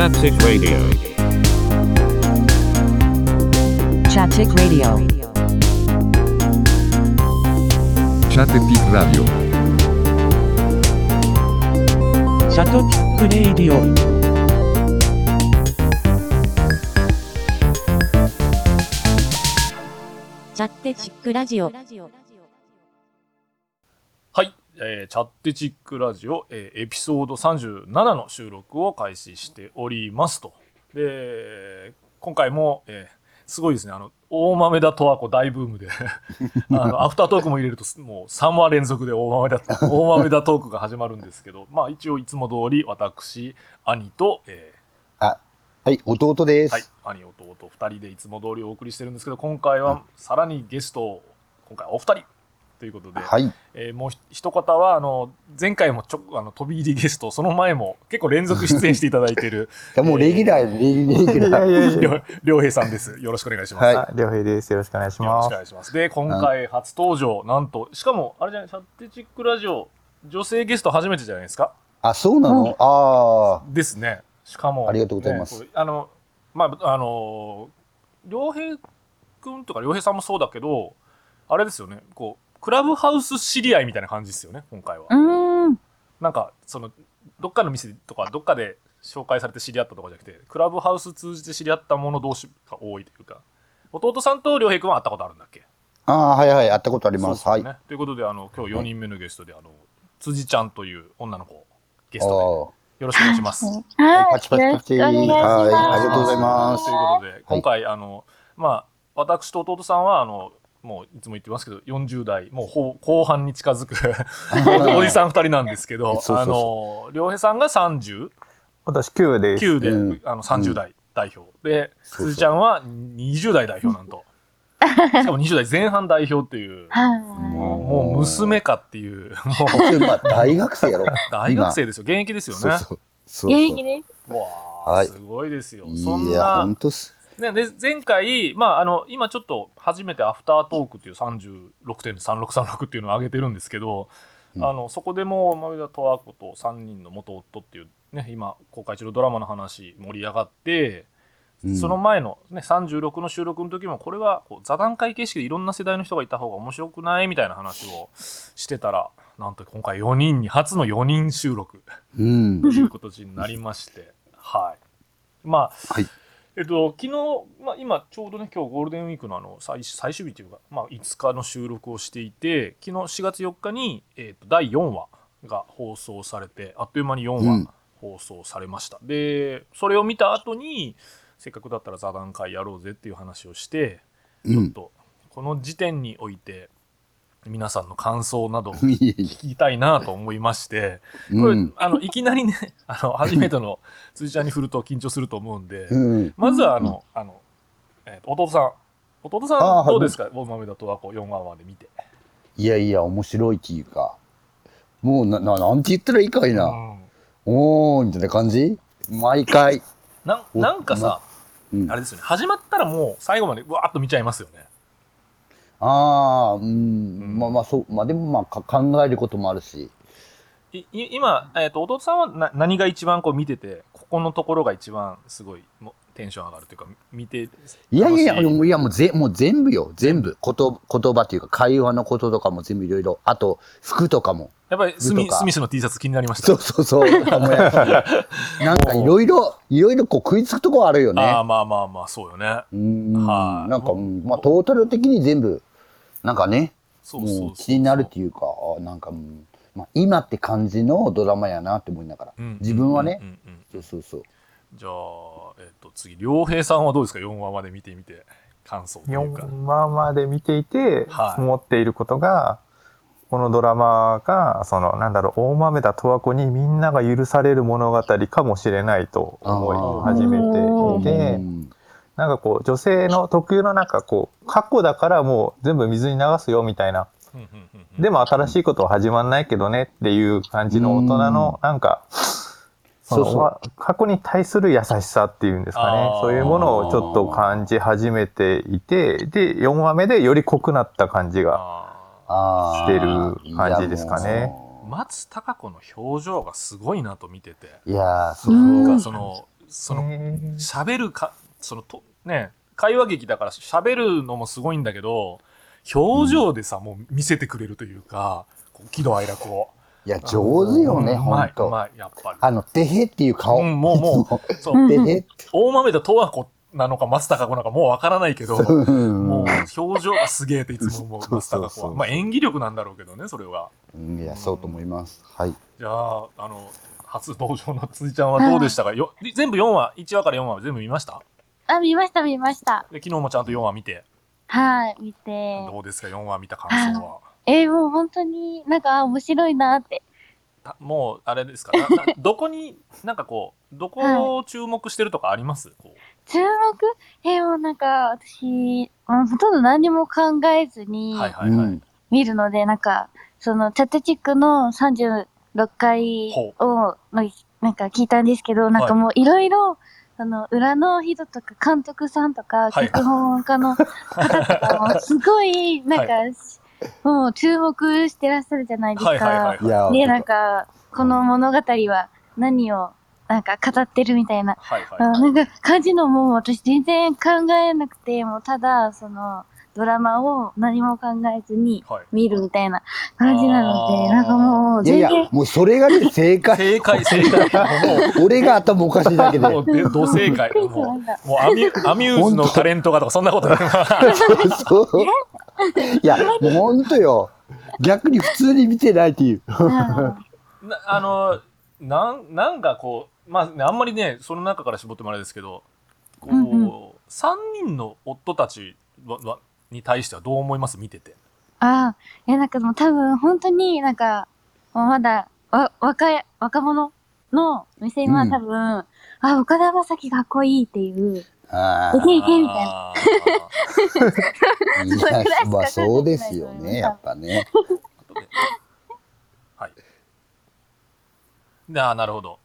Chaptic Radio. Chaptic Radio. Chatepik Radio. シャトピックレイディオチャッテチックラジオはい、えーチャッテチックラジオ、えーエピソード37の収録を開始しておりますと。で、今回も、えーすごいですね、あの、大豆田十和子大ブームで、あの、アフタートークも入れると、もう3話連続で大豆田、大豆田トークが始まるんですけど、まあ一応いつも通り私、兄と、えあ、はい、弟です。ーはい、兄、弟2人でいつも通りお送りしてるんですけど、今回はさらにゲストを、今回はお二人ということで、はい。えーもうひ一方はあの前回もちょあの飛び入りゲストその前も結構連続出演していただいている いやもうレギュラー、レギレギュラー。りょうりょうへいさんです。よろしくお願いします、はい。よあ、りょうへいです。よろしくお願いしろます。しくお願いします。で今回初登場なんとしかもあれじゃないシャッテチックラジオ女性ゲスト初めてじゃないですか？あ、そうなの、あですね。しかもありがとうございます。あのまああのりょうへいくんとかりょうへいさんもそうだけどあれですよね。こうクラブハウス知り合いみたいな感じですよね今回は。うーん。なんかそのどっかの店とかどっかで紹介されて知り合ったとかじゃなくてクラブハウス通じて知り合った者同士が多いというか弟さんと良平君は会ったことあるんだっけ？あ、ああ、はいはい、会ったことあります。すよねということであの今日4人目のゲストであの辻ちゃんという女の子ゲストであよろしくお願いします。あ、はいパチパチパチ。よろしくお願いします。はい、ありがとうございます。という。ことで今回、あのまあ私と弟さんはあのもういつも言ってますけど40代もうほ後半に近づく おじさん2人なんですけど そうそうそう。あの良平さんが30私9です。9で、うん。あの30代代表、でそうそう。辻ちゃんは20代代表なんと。しかも20代前半代表っていうはい。もう娘かっていうもう。まあ、大学生やろ。大学生ですよ。現役ですよね。そうそう。そう現役ねわあ、はい。すごいですよ。そんいや、な本当っす。ね、で前回、まあ、あの今ちょっと初めてアフタートークっていう36.3636っていうのを上げてるんですけど、うん。あのそこでも前田十和子と3人の元夫っていう、ね、今公開中のドラマの話盛り上がって、うん。その前の、ね、36の収録の時もこれはこう座談会形式でいろんな世代の人がいた方が面白くない？みたいな話をしてたらなんと今回4人に初の4人収録。うん。と。いう形になりまして、はい。まあ、はいえっと、昨日、まあ、今ちょうどね、今日ゴールデンウィークのあの最最終日というか、まあ、5日の収録をしていて、昨日4月4日に、えっと、第4話が放送されて、あっという間に4うん話放送されました。で、それを見た後に、せっかくだったら座談会やろうぜっていう話をして、うん。ちょっと、この時点において、皆さんの感想など 聞きたいなと思いまして、えこれ、うん。あのいきなりね あの初めての辻ちゃんに振ると緊張すると思うんで、うん。まずはあの、あのえーと弟さん。弟さんどうですか？大豆田と和子4話まで見て、いやいや、面白いっていうか、もうな、ななんて言ったらいいかいな。うん。おー、みたいな感じ？毎回。ななんかさ、うん。あれですよね。始まったらもう最後までうわーっと見ちゃいますよねああ、うん、んまあまあそう、まあでもまあか考えることもあるし。いい今、えー、と弟さんはな何が一番こう見ててここのところが一番すごいもテンション上がるというか見ていやいやい？や、もういやもうぜもう全部よ、全部。こと言葉っていうか会話のこととかも全部いろいろ。あと、服とかも。やっぱりスミスミスの T シャツ気になりました？そうそうそう。なんかいろいろ、いろいろこう食いつくとこあるよね。ああまあまあまあそうよねうん。はいなんか、うんまあトータル的に全部、なんかね、そうそうそうそう。もう気になるっていうか、あなんか、うんまあ今って感じのドラマやなって思いながら。うん自分はね。うんうんうん。そうそうそう。じゃあ、えっと次良平さんはどうですか？4話まで見てみて感想というか。4話まで見ていて、はい。思っていることが、このドラマが、その、なんだろう、大豆田十和子にみんなが許される物語かもしれないと思い始めていて、うんなんかこう、女性の特有のなんかこう、過去だからもう全部水に流すよみたいな、でも新しいことは始まんないけどねっていう感じの大人の、なんか、そうそう。わ過去に対する優しさっていうんですかね。そういうものをちょっと感じ始めていてで4話目でより濃くなった感じがしてる感じですかね。松たか子の表情がすごいなと見てて。ういやーそう。かそのその喋るかそのとね会話劇だから喋るのもすごいんだけど表情でさ、もう見せてくれるというかこう喜怒哀楽を。いや、上手よね、ほんと。まいやっぱり。あの、てへっていう顔。うんもうもう そう。うんて。へ。大豆田十和子なのか松たか子なのかもうわからないけど うん。もう表情がすげえっていつも思う松たか子は。まあ演技力なんだろうけどねそれは。うんいや、そうと思います。はい。じゃああの初登場の辻ちゃんはどうでしたか？よ全部4話1話から4話は全部見ました？あ、見ました、見ました。で昨日もちゃんと4話見て。はい、見て。どうですか4話見た感想は？えーもう本当になんか面白いなって。たもうあれですか？どこになんかこうどこを注目してるとかあります、こう。注目？えーもうなんか私、ほとんど何も考えずにはいはいはい、うん見るので、なんか、そのチャットチックの36回を、のなんか聞いたんですけど、なんかもういろいろ、その裏の人とか監督さんとか、はい脚本家の方とかも すごい、なんか、もう注目してらっしゃるじゃないですか。はいはいで、なんか、この物語は何を、なんか語ってるみたいな、はいはいあなんか感じのもう私全然考えなくて、もうただ、その、ドラマを何も考えずにはい見るみたいな感じなのあーで、なんかもういやい全然や、、もうそれがね、正解。正解正解も俺が頭おかしいだけで。う もうでど正解 も。うもうアミュ アミューズのタレントがとかそんなことないそう。いや、もうほんとよ。逆に普通に見てないっていう。あのなんなんかこうまあねあんまりねその中から絞ってもあれですけどこう、うんうん3人の夫たちははに対してはどう思います？見てて。あー、いやなんかもう多分本当になんか、まだ、わ、若い、若者の目線は多分、あ、岡田将生かっこいいっていう、あでけへんみたいな。ああ。いや、まあそうですよね、やっぱね。ーはい。であーなるほど、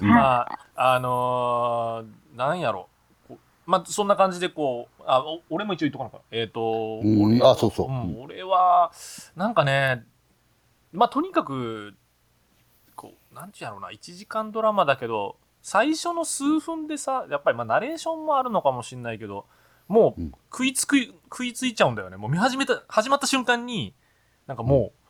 うん。まああのーなんやろ。こうまあそんな感じでこうあお俺も一応言っとかなかえっ、と、うん俺あそうそう。うん俺はなんかねまあとにかくこうなんていうんやろうな1時間ドラマだけど最初の数分でさやっぱりまあナレーションもあるのかもしれないけどもううん。食いつく食いついちゃうんだよね。もう見始めた始まった瞬間になんかもう、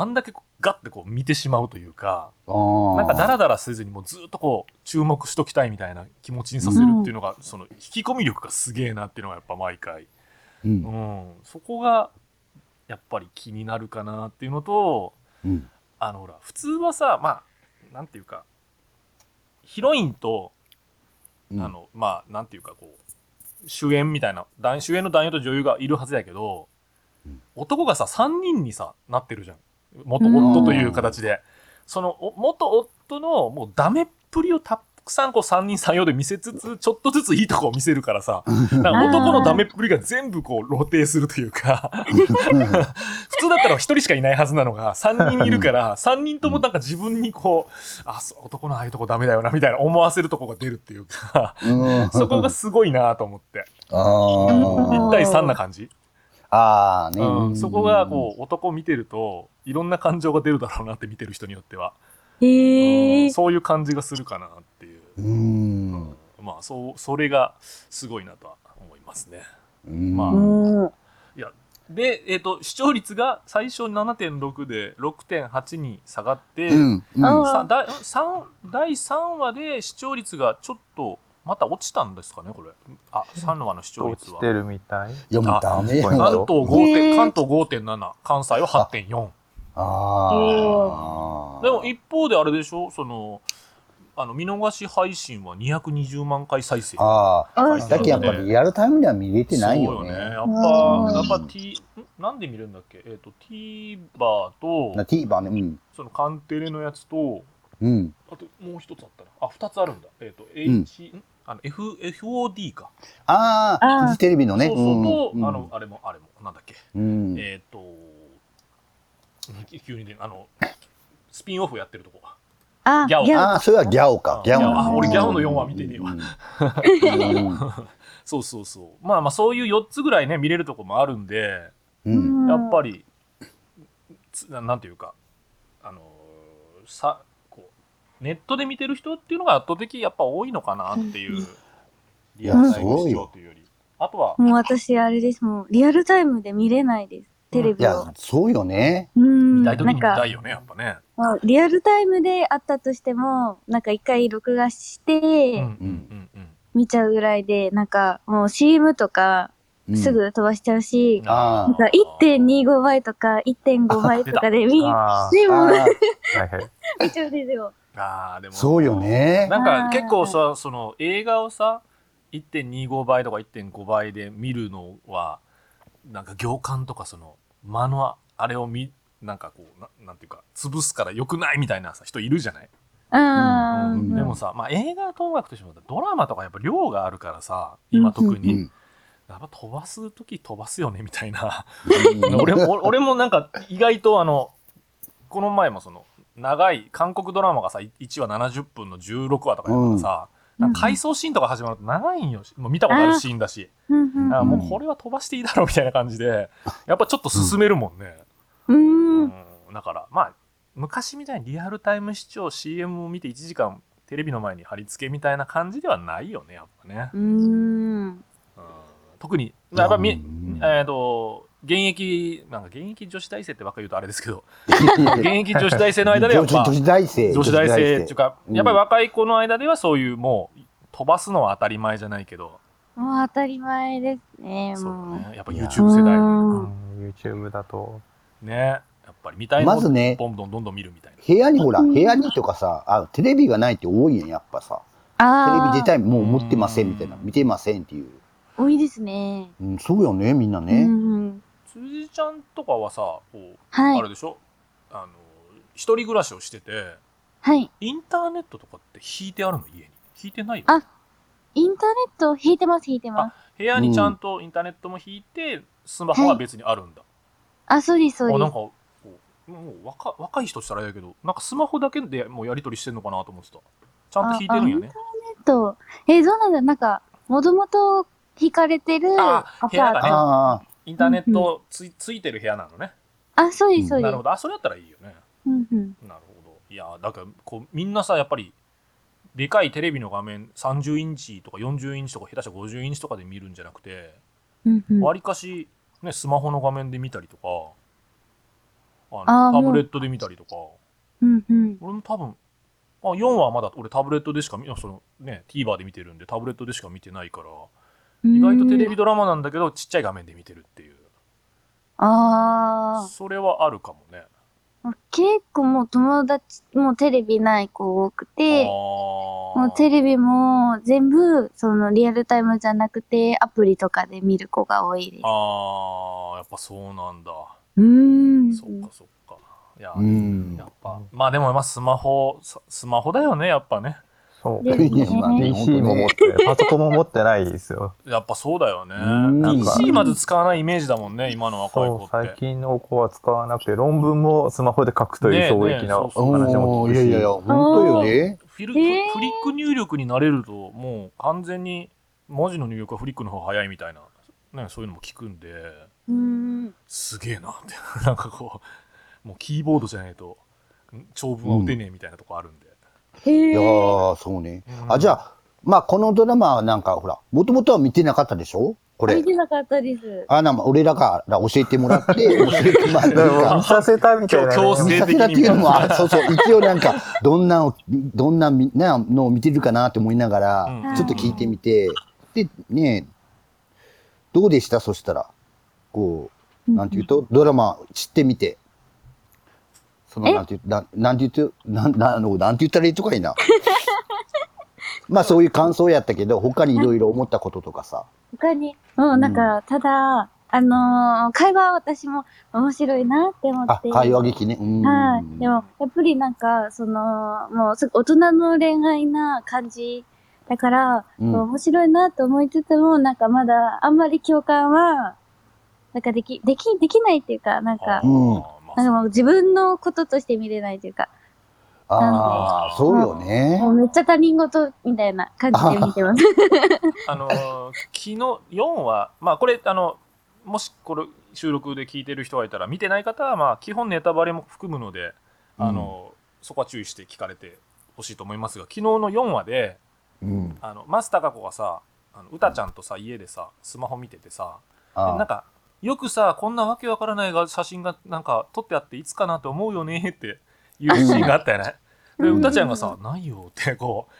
あんだけガッてこう見てしまうというかなんかダラダラせずにもうずっとこう注目しときたいみたいな気持ちにさせるっていうのが、その引き込み力がすげえなっていうのがやっぱ毎回、う。うん。ん、そこがやっぱり気になるかなっていうのとうん。あのほら普通はさまあなんていうかヒロインと、うん。あのまあなんていうかこう主演みたいな男主演の男優と女優がいるはずやけど、うん。男がさ3人にさなってるじゃん元夫という形で、そのお元夫のもうダメっぷりをたくさんこう3人3様で見せつつちょっとずついいとこを見せるからさ。なんか男のダメっぷりが全部こう露呈するというか。普通だったら1人しかいないはずなのが3人いるから3人ともなんか自分にこうあ男のああいうとこダメだよなみたいな思わせるとこが出るっていうか。うん。そこがすごいなと思って。あ1ー対3な感じ、あーね、うん、そこがこう男見てるといろんな感情が出るだろうなって見てる人によっては、へうえんそういう感じがするかなっていう、う。うん。まあそうそれがすごいなとは思いますね。うんまあうん。いやで、えっと視聴率が最初7.6で6.8に下がって、うん。うん第3話で視聴率がちょっとまた落ちたんですかねこれ。あ3話の視聴率は。落ちてるみたい。いや、もうダメよ。あ関東5へ点ー関東5.7関西は8.4ああ。でも一方であれでしょ？そのあの見逃し配信は220万回再生。ああ。あだけやっぱリアルタイムでは見れてないよね。そうやっうん。ぱやっぱ T ん？なんで見れるんだっけ？えっ、と TVer とな TVer ね。うん。そのカンテレのやつとうん。あともう一つあったな。あ二つあるんだ。えっ、とん。H、ん？あの F FOD か。ああ、フジテレビのね。そうそう。と、うん。あの、あれもあれも。なんだっけ。うん。えっ、と急にねあのスピンオフやってるとこ。あ、ギャオ。ギャオ。ああ、それはギャオか。ギャオ。の。あ俺ギャオの4話うん見てねえわ。うん。そうそうそう。まあまあそういう4つぐらいね見れるとこもあるんでうん。やっぱりつななんていうかあのーさネットで見てる人っていうのが圧倒的やっぱ多いのかなっていう、リアやルタイムというより。あとは、もう私、あれです。もう、リアルタイムで見れないです。テレいビを。や、そうよね。うん。見たないんか時に見た、いよね、やっぱね。リアルタイムであったとしても、なんか一回録画して、うんうんうんうん。見ちゃうぐらいで、なんかもう CM とかうんすぐ飛ばしちゃうし、あなんか1.25倍とか1.5倍とかで見、あでも。見ちゃうんですよ。ああ、でも。そうよね。なんか結構さ、その映画をさ、1.25倍とか1.5倍で見るのは、なんか行間とかその、間のあれを見、なんかこう、ななんていうか、潰すから良くないみたいなさ、人いるじゃない、うん。うんでもさ、まあ映画と音楽としてもドラマとかやっぱ量があるからさ、今特に。うんやっぱ飛ばす時飛ばすよねみたいな。うん 俺も、俺もなんか意外とあの、この前もその、長い韓国ドラマがさ、1話70分の16話とかやったらさ、うん回想シーンとか始まると長いんよ。もう見たことあるシーンだし。うんうんあもうこれは飛ばしていいだろうみたいな感じで、やっぱちょっと進めるもんね。う。うんんだから、まあ、昔みたいにリアルタイム視聴、CM を見て1時間テレビの前に貼り付けみたいな感じではないよね、やっぱね。うん。うん特に、やっぱみ、うんえっ、と、現役、なんか現役女子大生ってばっかり言うとあれですけど、現役女子大生の間では女子大生。女子大生っていうか、うんやっぱり若い子の間ではそういうもう、飛ばすのは当たり前じゃないけど、もう当たり前ですね、そうもう。ね。やっぱ YouTube 世代ううんん YouTube だと。ね。やっぱり見たいまずねどんどんどんどん見るみたいな。部屋にほら、部屋にとかさ、あテレビがないって多いやん、やっぱさ。テレビあ自体もう持ってませんみたいな、うん見てませんっていう。あ、多いですね。うん、そうよね、みんなうね。ん。辻ちゃんとかはさ、こう、はいあれでしょ？あの、一人暮らしをしてて、はい。インターネットとかって引いてあるの？家に。引いてないよあインターネット引いてます、引いてます。部屋にちゃんとインターネットも引いて、スマホは別にあるんだ。あ、そうです、そうあ、なんか、です。こうもう若若い人したらあれやけど、なんかスマホだけでもうやり取りしてんのかなと思ってた。ちゃんと引いてるんやね。えっと、えー、どうなんだなんか、もともと引かれてるアあパ部屋がねート。あインターネットついついてる部屋なのね。あ、そうです、そうですなるほ。ど。あ、それやったらいいよね。うんうん。なるほど。いや、だから、こう、みんなさ、やっぱり、でかいテレビの画面30インチとか40インチとか下手したら50インチとかで見るんじゃなくて、うんうん。わりかし、ね、スマホの画面で見たりとか、あのタブレットで見たりとか、うんうん。俺も多分、あ4はまだ俺タブレットでしか見、そのね、TVer で見てるんでタブレットでしか見てないから、意外とテレビドラマなんだけど、ちっちゃい画面で見てるっていう。あそれはあるかもね。あ。結構もう友達、もうテレビない子多くて、ももうテレビも全部、そのリアルタイムじゃなくて、アプリとかで見る子が多いです。あー、やっぱそうなんだ。うーん。そっかそっか。いや、うんやっぱ、まあでもまあスマホ、ススマホだよね、やっぱね。そう。PC も持って、パソコンも持ってないですよ。やっぱそうだよね。うんなんか PC まず使わないイメージだもんね、今の若い子。最近の子は使わなくて、論文もスマホで書くという衝撃なねえねえそうそうあ。話も聞くし。いやいやいや、本当よね。フィルフリック入力になれると、もう完全に文字の入力はフリックの方が早いみたいな、ね、そういうのも聞くんで。すげえなって。なんかこう、もうキーボードじゃないと、ん長文は打てねえみたいなとこあるんで。へいやえ。ー、そうね。うん。あ、じゃあ、まあ、このドラマはなんか、ほら、もともとは見てなかったでしょ？これ。見。てなかったです。あ、なんか、俺らから教えてもらって、教えてもらって。見させたみたいな、ね。強制見させたっていうのも、あそうそう、一応なんか、どんなを、どんなみなのを見てるかなって思いながら、うん。ちょっと聞いてみて、で、ねどうでした？そしたら、こう、なんていうと、ドラマ知ってみて、その、え？なんていう、ななんて言うと、なん、なん、あのなんて言ったらいいとかいいな。まあそういう感想やったけど、他にいろいろ思ったこととかさ。他に、もうなんか、ただ、あのー会話は私も面白いなって思あって。、会話劇ね。うん。はい。でも、やっぱりなんか、その、もうすぐ大人の恋愛な感じだから、うん面白いなと思いつつも、なんかまだあんまり共感は、なんかでき、でき、できないっていうか、なんかうんまあなんかもう自分のこととして見れないというか、ああ、そうよねも。うめっちゃ他人事みたいな感じで見てます。あのー昨日4はまあこれあのもしこれ収録で聞いてる人がいたら見てない方はまあ基本ネタバレも含むので、あのーそこは注意して聞かれてほしいと思いますが昨日の4話でうん。あのマスタカ子がさあの歌ちゃんとさ家でさスマホ見ててさなんかよくさこんなわけわからないが写真がなんか撮ってあっていつかなと思うよね っていうシーンがあったよね。で歌ちゃんがさ「ないよ」ってこう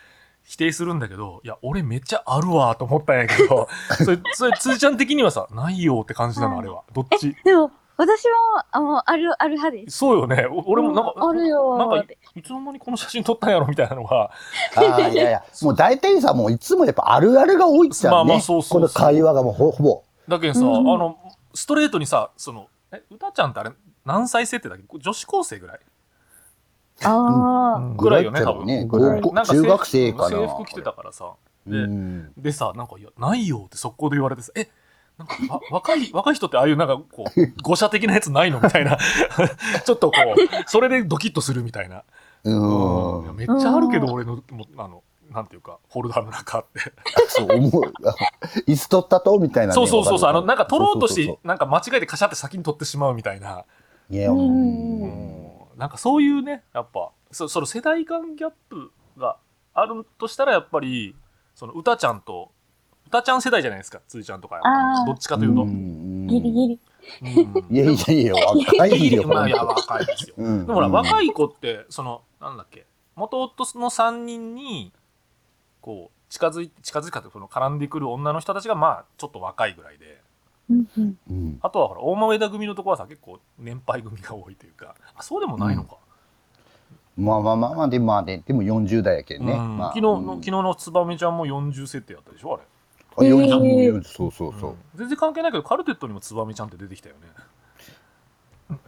否定するんだけどいや俺めっちゃあるわと思ったんやけど それそれつーちゃん的にはさ「ないよ」って感じなのあれはどっち？でも、私も、あもうある、ある派です。そうよねお俺もなんかあるよなんか。いつの間にこの写真撮ったんやろみたいなのがあーいやいや、もう大体さ、もういつもやっぱあるあるが多いっちゃうね。まあまあそうそうそうこの会話がもうほほぼ。だけどさ、うんうんあのストレートにさそのえ歌ちゃんってあれ何歳設定だっけ？女子高生ぐらい？ああ、ぐらいよねぐらいっちゃうねなんか中学生かな。制服着てたからさ。で,、うん。でさなんか「いやないよ」って速攻で言われてさ「えなんかわ若い 若い人ってああいうなんかこう誤射的なやつないの?」みたいな。ちょっとこうそれでドキッとするみたいな、うん。めっちゃあるけど俺のもあのなんていうかフォルダの中って。そう思う。いつ撮ったとみたいなね。そうそうそうそう。あのわなんか撮ろうとしそうそうてなんか間違えてカシャって先に撮ってしまうみたいな、そういや、うん。うん。なんかそういうねやっぱそその世代間ギャップがあるとしたらやっぱりその歌ちゃんと歌ちゃん世代じゃないですかつーちゃんとかどっちかというと、んギリギリ。うん。いやいやいや、若いよ。ま あいや若いですよ。うん。でもほら、うん。若い子って、その、なんだっけ、元夫の3人に、こう、近づいて、近づいたって、その絡んでくる女の人たちが、まあ、ちょっと若いぐらいで、うんうんうんあとはほら、大豆田組のところはさ、結構年配組が多いというか、あ、そうでもないのか。まあまあまあまあ、でもまあね、でも40代やけんね。うんまあ昨日の、昨日のつばめちゃんも40設定やったでしょ、あれ。あ40えー40そうそうそう。全然関係ないけど、カルテットにもつばめちゃんって出てきたよね。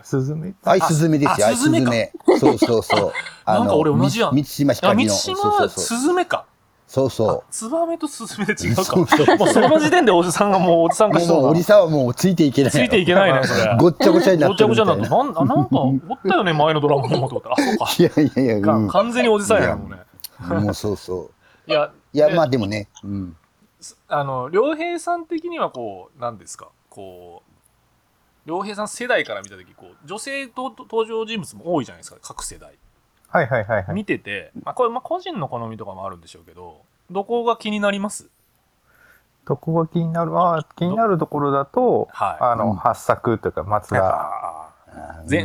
スズメあいスズメですよ、ああいスズスズメメ。そうそうそう。なんか俺同じやんみ満島ひあ、かりの。満島そうはそう。そうそツバメとスズメで違うか。そうそうもうその時点でおじさんがもうおじさんう。化しとるなもうおじさんはもうついていけない。ついていけないね、それ。ごっちゃごちゃになごってるちゃごちゃ。になってなんあなんかおったよね前のドラマにもと思ったらあそうかいやいやいや、うんか完全におじさんやなもうねもうそうそう。いやいや、でまあでもね、うん。あの良平さん的にはこう何ですか？こう良平さん世代から見た時こう女性と登場人物も多いじゃないですか各世代はいはいはいはい。見てて、まあ、これまあ個人の好みとかもあるんでしょうけどどこが気になります？どこが気になる？あ気になるところだと、はい。あの、うん。発作というか、松田、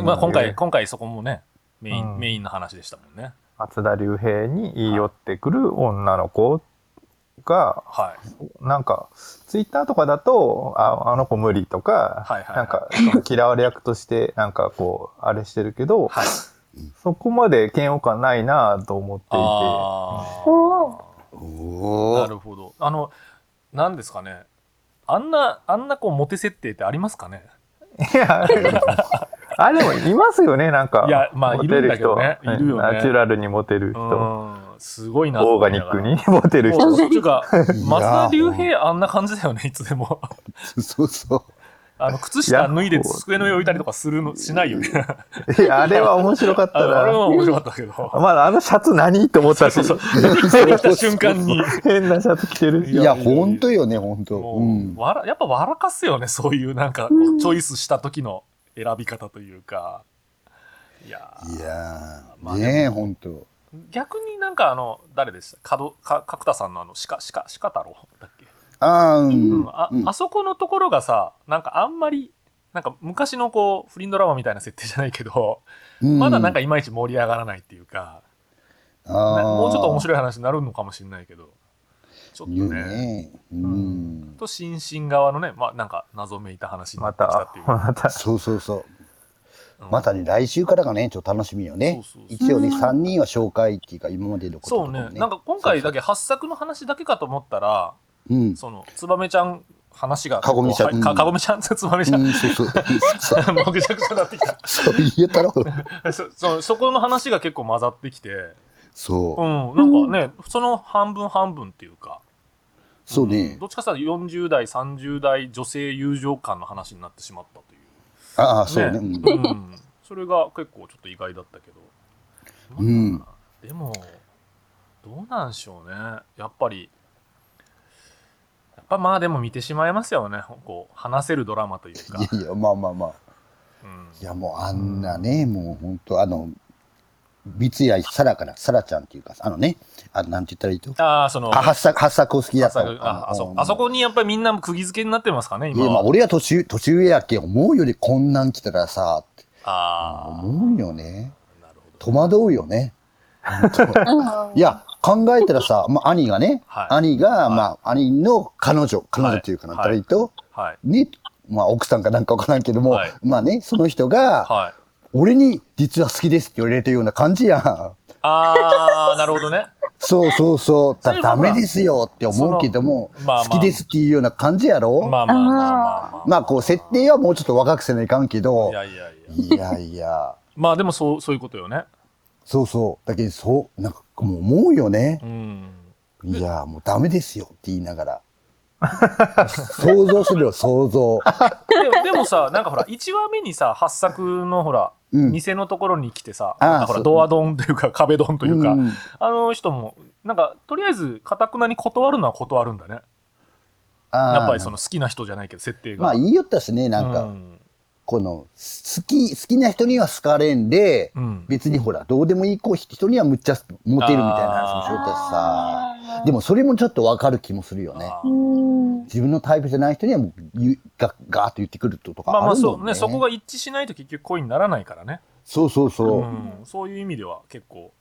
まあ、今え回ー今回そこもねメイン、うん。メインの話でしたもんね。松田龍平に言い寄ってくる女の子が、はい。なんか、ツイッターとかだと、ああの子無理とか、はいはいはい。なんか、嫌われ役として、なんかこう、あれしてるけど、はいそこまで嫌悪感ないなと思っていて、なるほど。あの、なんですかね。あんな、あんなこう、モテ設定ってありますかね？いや、あれあれもいますよね、なんか。いやまあモテる人いるんだけどねいるよねナチュラルにモテるう人。ん。すごいな。オーガニックにモテる人。っていうか、松田龍平あんな感じだよね、いつでも。そうそう。あの、靴下脱いで机の上置いたりとかするの、しないよね。いや、あれは面白かっあたな。あれは面白かったけど。まだあのシャツ何って思ったし。そうそう。出てきた瞬間に。変なシャツ着てるし。いや、ほんとよね、ほんと。もう、うん。わらやっぱ笑かすよね、そういうなんかチョイスした時の選び方というか。いやーいやまあー、ねえ、ほんと。逆になんかあの誰でした？角か角田さんのあの鹿鹿鹿太郎だっけ、ああ、ううん。ん。あうん。あそこのところがさなんかあんまりなんか昔のこう不倫ドラマみたいな設定じゃないけど、まだなんかいまいち盛り上がらないっていうか、なもうちょっと面い。白い話になるのかもしれないけどちょっとね。ね。うん。と新進側のねまあなんか謎めいた話になまってきたたっていう、、また、そうそうそう。うん。またね、来週からがね、ちょっと楽しみよね。そうそう。そう。一応ね、3人は紹介っていうか、今までのことそうとかもね。なんか今回だけ発作の話だけかと思ったらうん。そのつばめちゃん話がかごみちゃんはいかごみちゃんつばめちゃん、うん、そうそう。もうぐちゃぐちゃになってきたそう言えたろ。そそそこの話が結構混ざってきて、うそう。ん、なんかね、その半分半分っていうか、そうねど。っちかさ40代、30代女性友情感の話になってしまったという。ああ、そうね。うんうん、それが結構ちょっと意外だったけど。うんまあでも、どうなんでしょうね。やっぱり、ぱまあでも見てしまいますよね。こう、話せるドラマというか。いやいや、まあまあまあ。うんいや、もうあんなね、もう本当あの、三谷さらかな、さらちゃんっていうか、あのね、あなんて言ったらいいと？ああ、その、あ、発作、発作を好きだった。ああそうんあそこにやっぱりみんな釘付けになってますかね、今いや、まあ、は。俺は年上、年上やけん、思うよりこんなん来たらさ、ってあ思うよね。あ、なるほど。戸惑うよね。いや、考えたらさ、まあ、兄がね、はい兄が、まあ、兄の彼女、彼女っていうかな、はいったらいいと、はい。ね、まあ、奥さんかなんかわからんけども、はいまあね、その人が、はい。俺に実は好きですって言われてるような感じやん。ああ、なるほどね。そうそうそう。だダメですよって思うけども、まあまあ好きですっていうような感じやろ？まあまあまあまあまあ。まあこう設定はもうちょっと若くせないかんけどい、やいやいや。いやいや、まあでもそう、そういうことよね。そうそう。だけどそう、なんかもう思うよねう。ん。いや、もうダメですよって言いながら。想像するよ、想像。でもでもさ、なんかほら、1話目にさ、八作のほら、うん店のところに来てさ、あーなんかほら、ドアドンというか、壁ドンというか、うんあの人も、なんか、とりあえず、かたくなに断るのは断るんだね。やっぱりその好きな人じゃないけど、設定が。まあ言いよったしね、なんか、うんこの、好き、好きな人には好かれんで、うん別にほら、どうでもいい子人にはむっちゃモテるみたいな話もしよったしさ。でもそれもちょっとわかる気もするよね。自分のタイプじゃない人にはもうガガーッと言ってくるとかまあまああるもんね。そうね、そこが一致しないと結局恋にならないからね。そうそうそう。うん、そういう意味では結構、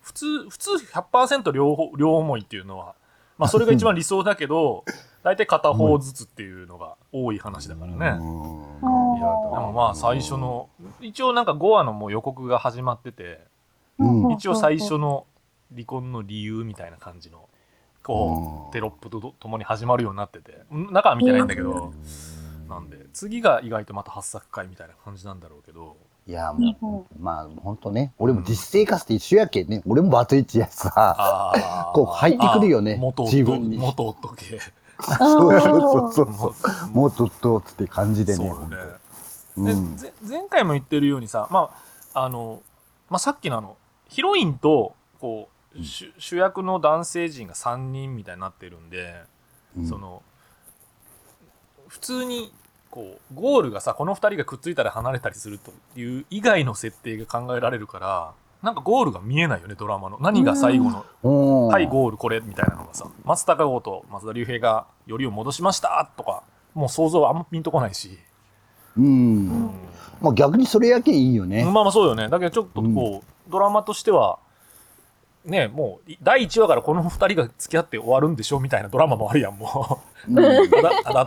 普通、普通100%両方、両思いっていうのは、まあそれが一番理想だけど、大体片方ずつっていうのが多い話だからね。いや、でもまあ最初の、一応なんか5話のもう予告が始まってて、うん。一応最初の離婚の理由みたいな感じの、こうテロップとともに始まるようになってて、ん中は見てないんだけど、なんで、次が意外とまた発作会みたいな感じなんだろうけど、いや、もう、まあ、本当ね、俺も実生活で一緒やけんね。俺もバツイチやしさ、こう入ってくるよね元夫自分に。元夫系。そうそうそうそう。もうちょっと、つって感じでね。そうよね。でうん。ぜ前回も言ってるようにさ、まあ、あの、まあ、さっきのあの、ヒロインと、こう、主主役の男性陣が3人みたいになってるんで、うんその、普通に、こう、ゴールがさ、この2人がくっついたり離れたりするという以外の設定が考えられるから、なんかゴールが見えないよね、ドラマの。何が最後のうんはい、ゴールこれみたいなのがさ、松たか子と松田龍平がよりを戻しましたとか、もう想像はあんまピンとこないし。うん。まあ逆にそれやけんいいよね。まあまあそうよね。だけどちょっとこう、ドラマとしては、ね、もうい第1話からこの2人が付き合って終わるんでしょみたいなドラマもあるやん、もう。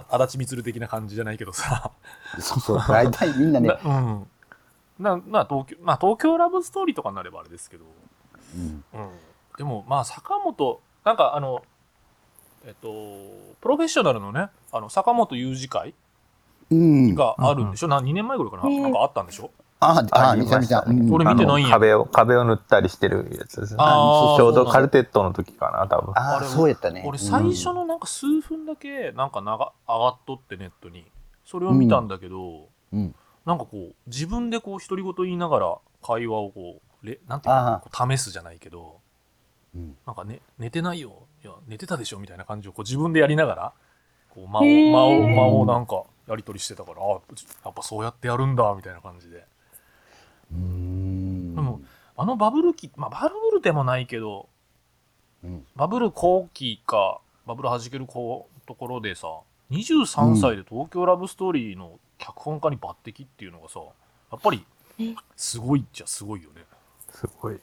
足立光的な感じじゃないけどさ。そうそう。大体みんなねな。うん。なな東京、まあ東京ラブストーリーとかになればあれですけど。うんうん、でもまあ坂本なんかあのえっとプロフェッショナルのねあの坂本雄二会うん。があるんでしょ、な2年前ぐらいかな、なんかあったんでしょ？あ、あ、みありましたちゃみちゃん。うん俺見てないんや壁を、壁を塗ったりしてるやつですね。ちょうどカルテットの時かな、多分。ああ、そうやったね。俺最初のなんか数分だけなんか長上がっとってネットにそれを見たんだけど、うん。なんかこう自分でこう独り言言いながら会話をこうれなんていうかあこう試すじゃないけどうん。なんか、ね、寝てないよ。いや寝てたでしょみたいな感じをこう自分でやりながらこう間を間を間をなんかやり取りしてたからあやっぱそうやってやるんだみたいな感じで。うん。でもあのバブル期まあバブルでもないけどうん。バブル後期かバブル弾けるこうところでさ23歳で東京ラブストーリーの脚本家に抜擢っていうのがさやっぱりすごいっちゃすごいよね。すごい。ね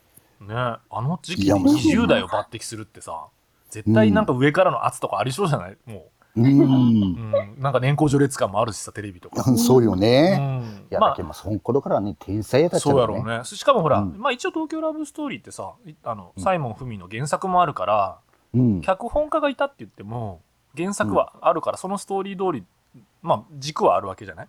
あの時期でいやもう20代を抜擢するってさ絶対なんか上からの圧とかありそうじゃない？もうんう、うん、なんか年功序列感もあるしさテレビとか。そうようね。んいや、まあだけど、まあ、その頃からね、天才やったっちゃそうやろうね。しかもほら、うんまあ一応東京ラブストーリーってさ、いあの、うんサイモン・フミの原作もあるから、うん。脚本家がいたって言っても、原作はあるから、そのストーリー通り、まあ軸はあるわけじゃない？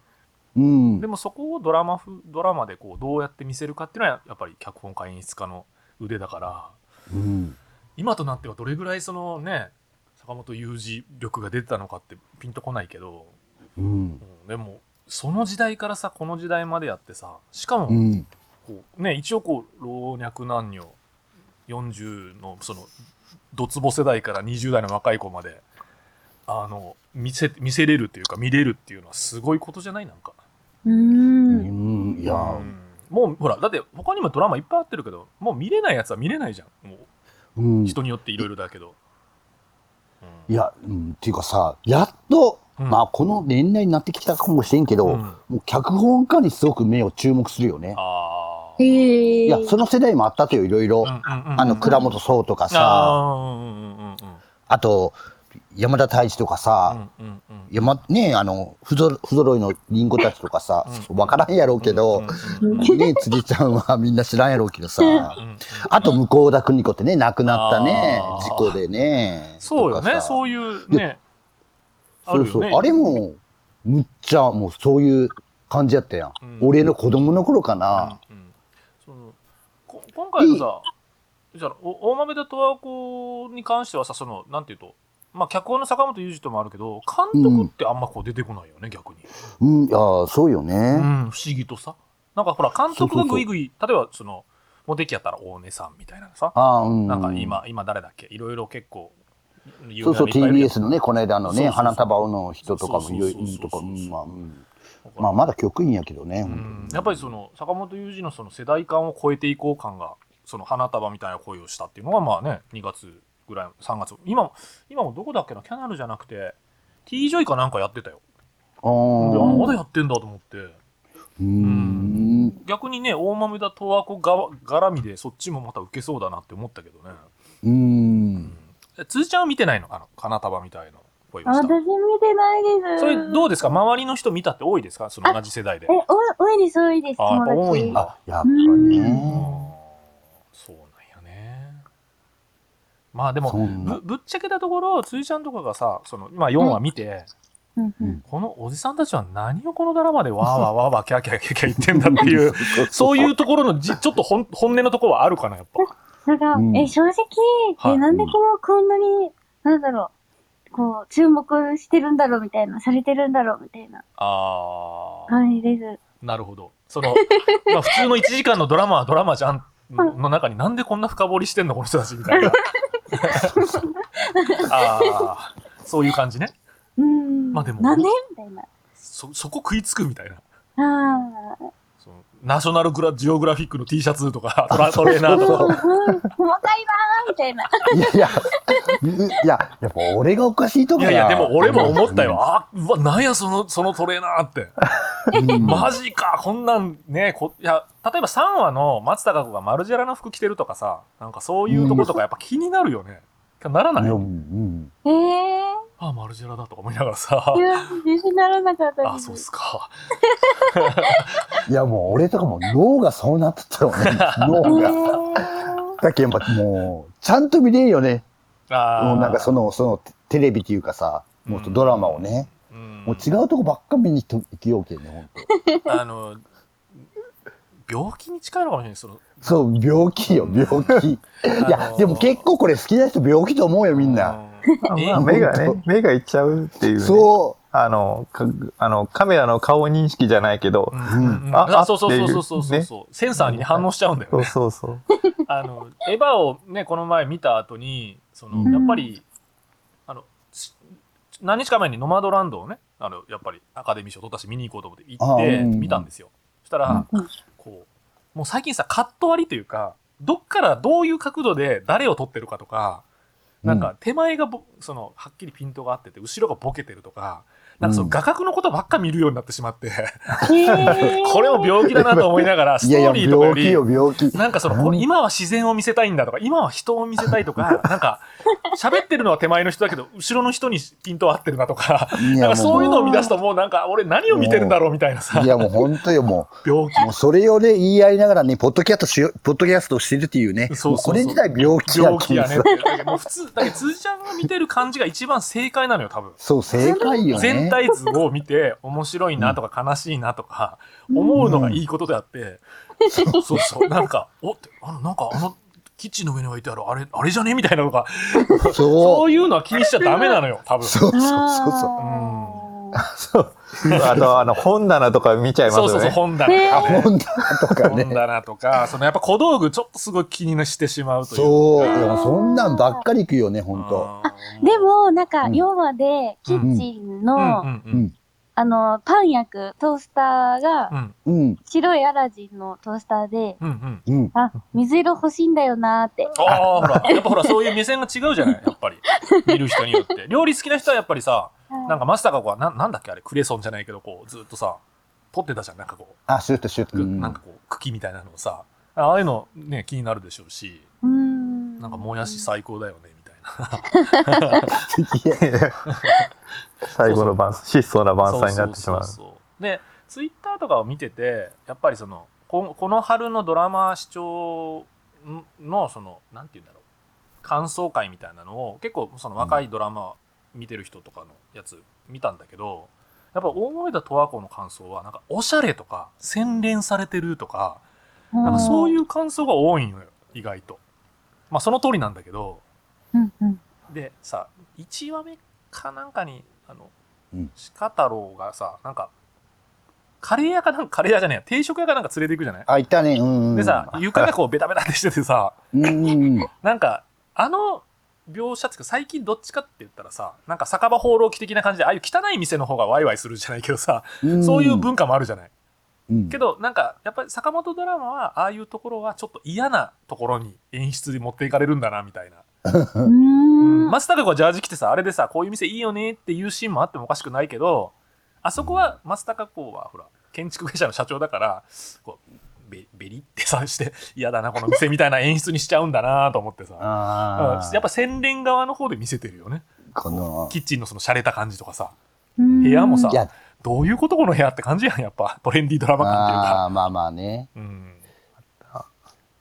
うんで。もそこをドラマ風、ドラマでこう、どうやって見せるかっていうのは、やっぱり脚本家演出家の腕だから、うん。今となってはどれぐらいそのね、坂本雄二力が出てたのかってピンとこないけど、うんう。んでも、その時代からさ、この時代までやってさ、しかも、うん。こうね、一応こう老若男女40のそのドツボ世代から20代の若い子まであの見せ見せれるっていうか見れるっていうのはすごいことじゃない？なんか、う。うん。ん。いや。うん。もうほらだって他にもドラマいっぱいあってるけどもう見れないやつは見れないじゃん。もううん。人によっていろいろだけど、いや、うん、っていうかさ、やっと、うん。まあこの年代になってきたかもしれんけど、うん。もう脚本家にすごく目を注目するよね。あへえ。いや、その世代もあったとよ、いろいろ。あ、うんうんうんあの、倉本壮とかあさ、ーうんうんうんうん。あと、山田太一とかさ、山、ねあの、ふぞ、ふぞろいのリンゴたちとかさ、わからんやろうけど、ね辻ちゃんはみんな知らんやろうけどさ、あと向田邦子ってね、亡くなったね事故でね。そうよねそういうねあそうそう。あれも、むっちゃもうそういう感じやったやん。うん。俺の子供の頃かな。今回のさじゃあお大豆田十和子に関してはさそのなんていうとまあ脚本の坂本裕二ともあるけど監督ってあんまこう出てこないよね、逆に、うん、いやーそうようね。ん、不思議とさ。なんかほら監督がぐいぐい例えばそのモテキやったら大根さんみたいなのさ、あーうん。なんか今今誰だっけ？いろいろ結構有そうそう、TBS のね、この間のね、花束の人とかもいろいとこ、うんまあ、うん。まあ、まだ局員やけどね。うん。やっぱりその坂元裕二のその世代間を超えていこう感がその花束みたいな恋をしたっていうのがまあね2月ぐらい3月。今も今もどこだっけな？キャナルじゃなくて T ジョイかなんかやってたよ。あであーまだやってんだと思って。うーん。逆にね大豆田とわ子が絡みでそっちもまた受けそうだなって思ったけどね。うーん。え辻ちゃんは見てないの？あの花束みたいな恋をした私見てないです。それどうですか？周りの人見たって多いですか？その同じ世代で。え、お、多いです、多いです、あやっぱ。多いんだ。あ、やっぱね。そうなんやねまあでもぶぶっちゃけたところ辻ちゃんとかがさその、まあ、4話見て、うん。うん。このおじさんたちは何をこのドラマでわーわー わーわーキャーキャーキャーキャー言ってんだっていうそういうところのじちょっと本本音のところはあるかなやっぱ。なんか、うん。え、正直、はい。え、なんでこう、こんなに、なんだろう、こう、注目してるんだろうみたいな、されてるんだろうみたいなあー。感じです。なるほど。その、まあ、普通の1時間のドラマはドラマじゃんの中になんでこんな深掘りしてんのこの人たちみたいな ああそういう感じねうーん。まあでもなんでみたいな。そそこ食いつくみたいなああ。ナショナルグラジオグラフィックの T シャツとかトラトレーナーとか。うん、細かいなーみたいな。いやいや、いや、やっぱ俺がおかしいとこいやいやでも俺も思ったよ、うん。あうわなんやそのそのトレーナーって。うん。マジかこんなんねこいや例えば3話の松たか子がマルジェラの服着てるとかさなんかそういうとことかやっぱ気になるよね、ならない、うんええあマルジェラだとか思いながらさー。いや、自信ならなかった。あそうっすか いや、もう俺とかも脳がそうなってたよね。脳えが。ーだけどやっぱもう、ちゃんと見れんよね。あーもうなんかその、そのテレビっていうかさ、もっとドラマをね。うんもう違うとこばっか見に行きようけんね、ほんと。あの病気に近いのかもしれないそのそう、病気よ、病気。いや、でも結構これ好きな人病気と思うよ、みんな。うんまあ、目が本ね、目がいっちゃうっていうね。そあの、かあの、カメラの顔認識じゃないけど、うん。ああそうそうそうそうそう。そうね。センサーにね反応しちゃうんだよそうねそうそう。あのエヴァをねこの前見た後にそのうん。やっぱりあのし何日か前にノマドランドをねあのやっぱりアカデミー賞取ったし見に行こうと思って行って見たんですよ。そしたらうんもう最近さカット割りというかどっからどういう角度で誰を撮ってるかとかなんか手前がぼそのはっきりピントが合ってて後ろがボケてるとかなんかその画角のことばっか見るようになってしまって、え ーこれも病気だなと思いながらう。ストーいやいや、リーとかより病気よ、病気。なんかその、今は自然を見せたいんだとか、今は人を見せたいとか、なんか、喋ってるのは手前の人だけど、後ろの人にピント合ってるなとか、いやなんかそういうものを見出すともうなんか、俺何を見てるんだろうみたいなさう、い、や、もう本当よ、も病気う。。もうそれをね、言い合いながらね、ポッドキャストしよポッドキャストをしてるっていうね。そうそうそうもこれ自体病気や病気やねもう普通、だけど、辻ちゃんが見てる感じが一番正解なのよ、多分。そう、正解よね。全体図を見て、面白いなとか悲しいなとか、思うのがいいことであって、そうそう、なんか、おって、あの、なんかあの、キッチンの上に置いてある、あれ、あれじゃねみたいなのが、そそういうのは気にしちゃダメなのよ、多分。そうそうそうそう。あそう。あと、あの、本棚とか見ちゃいますよね。そうそうそう、本棚ねとかね。本棚とかね。本棚とか、そのやっぱ小道具ちょっとすごい気にしてしまうという。そう。そんなんばっかり行くよね、本当。うんーで、も、なんか、うん4話で、キッチンの。あの、パン焼くトースターがうん。うん。白いアラジンのトースターで、うんうん。うん。あ、水色欲しいんだよなーって。ああ、ほら、やっぱほら、そういう目線が違うじゃない、やっぱり。見る人によって。料理好きな人はやっぱりさ、なんかマスターがこう、ななんだっけあれ、クレソンじゃないけど、こう、ずっとさ、取ってたじゃん、なんかこあ、シュートシューう、ト。うん。なんかこう、茎みたいなのをさ、ああいうのね、気になるでしょうし、うーん。なんかもやし最高だよね、みたいな。最後の晩質素な晩餐になってしまう。でツイッターとかを見ててやっぱりそのここの春のドラマ視聴のそのなんて言うんだろう。感想会みたいなのを結構その若いドラマ見てる人とかのやつ見たんだけど、やっぱ大森田十和子の感想はなんかおしゃれとか洗練されてるとかなんかそういう感想が多いのよ意外と。まあその通りなんだけどうんうん。でさ1話目かなんかにあの、うん鹿太郎がさなんかカレー屋かなんかカレー屋じゃねえや定食屋かなんか連れて行くじゃない、あ、いたね。うんうん。でさ床がこうベタベタってしててさうんうんうん。なんかあの描写っていうか最近どっちかって言ったらさなんか酒場放浪記的な感じでああいう汚い店の方がワイワイするじゃないけどさ、うん。そういう文化もあるじゃない。うん。けどなんかやっぱり坂本ドラマはああいうところはちょっと嫌なところに演出で持っていかれるんだなみたいな。うーん。マスターがこうジャージ着てさあれでさこういう店いいよねっていうシーンもあってもおかしくないけどあそこはマスター加工はほら建築会社の社長だからこうベベリってさして嫌だなこの店みたいな演出にしちゃうんだなと思ってさ、やっぱ洗練側の方で見せてるよね。この、キッチンのその洒落た感じとかさ。部部屋もさいや、どういうことこの部屋って感じやんやっぱ。トレンディードラマ感っていうあか。あ、まあまあね。うん。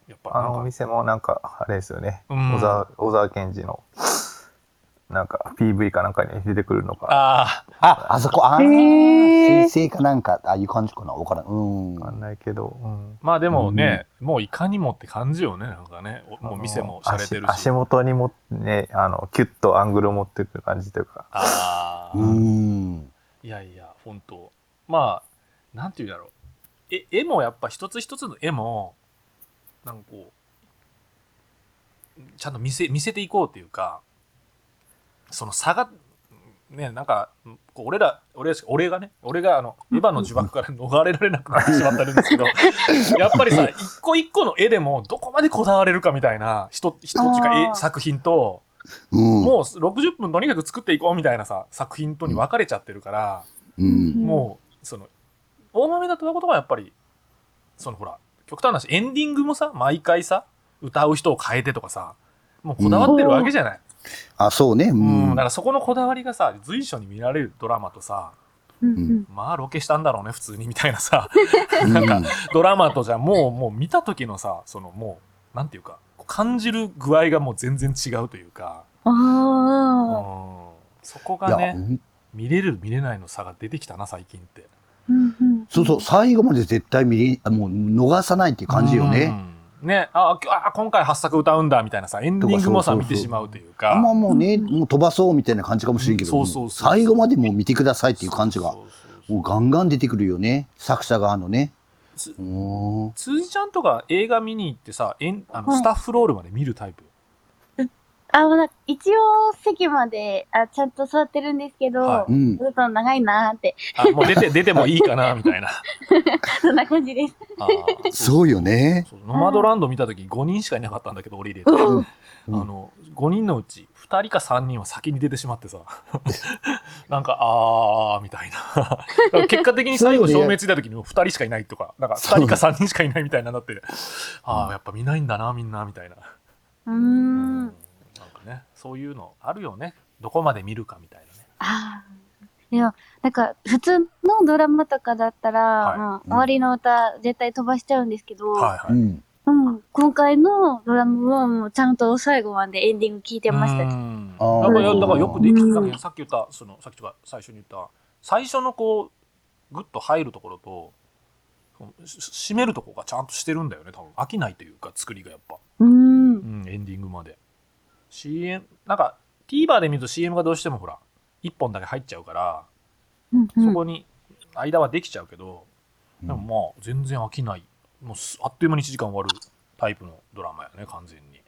やっぱあのお店もなんかあれですよね、うん。小沢小沢健二のなんか PV かなんかに出てくるのか。ああ、あそこ、ああ、先生かなんか、ああいう感じかな。わからん。うん。わかんないけど、うん。まあでもね、もういかにもって感じよね。なんかねおもう店も洒落てるし。足足元にもねあのキュッとアングルを持ってくる感じというか。ああ、うん。いやいや本当まあなんていうんだろう。え絵もやっぱ一つ一つの絵もなんかこうちゃんと見せ見せていこうっていうかその差がねなんか俺ら俺ら俺がね俺があのエヴァの呪縛から逃れられなくなってしまったんですけどやっぱりさ一個一個の絵でもどこまでこだわれるかみたいな人人っていうか作品とうん。もう60分とにかく作っていこうみたいなさ作品とに分かれちゃってるから、うん。もうその大豆だとことがやっぱりそのほら極端な話エンディングもさ毎回さ歌う人を変えてとかさもうこだわってるわけじゃない、あ、そうね。ううんん。だからそこのこだわりがさ随所に見られるドラマとさうんうん。まあロケしたんだろうね普通にみたいなさ。うん。なんかドラマとじゃもうもう見た時のさそのもうなんていうか感じる具合がもう全然違うというか、あうん。あ。そこがねうん見れる見れないの差が出てきたな最近って。うんうん。そうそう、最後まで絶対見れ、あもう逃さないっていう感じよね。うんねああ今回発作歌うんだみたいなさエンディングもさ見てしまうというか。あんまもうね、もう飛ばそうみたいな感じかもしれんけど、そうそうそう最後までもう見てくださいっていう感じがもうガンガン出てくるよね。作者側のね。辻ちゃんとか映画見に行ってさえんあのはい。スタッフロールまで見るタイプ、あの、一応席まで、あ、ちゃんと座ってるんですけど、はうん。ち。ょっと長いなーって、あもう出て出てもいいかなみたいな。そんな感じです。あー。そうよね。そうノマドランド見た時5人しかいなかったんだけど俺入れて、うん。うんあの5人のうち2人か3人は先に出てしまってさ。なんかあーみたいな。結果的に最後照明ついた時にもう2人しかいないとかなんか2人か3人しかいないみたいななって。ああやっぱ見ないんだなみんなみたいな。うー。うんね。そういうのあるよね。どこまで見るかみたいなね。ああ。いや、なんか、普通のドラマとかだったら、はい。まあ、終わりの歌絶対飛ばしちゃうんですけど、はいはい、うん。うん、今回のドラマはもうちゃんと最後までエンディング聞いてました。だからだからよくできうんなん。かさっき言ったそのさっきとか最初に言った最初のこうグッと入るところとそのし締めるとこがちゃんとしてるんだよね多分。飽きないというか作りがやっぱ、うん。うん、エンディングまで CM なんか TVer で見ると CM がどうしてもほら1本だけ入っちゃうから、うんうんそこに間はできちゃうけど、でもまあ全然飽きないもうすあっという間に1時間終わるタイプのドラマやね完全に。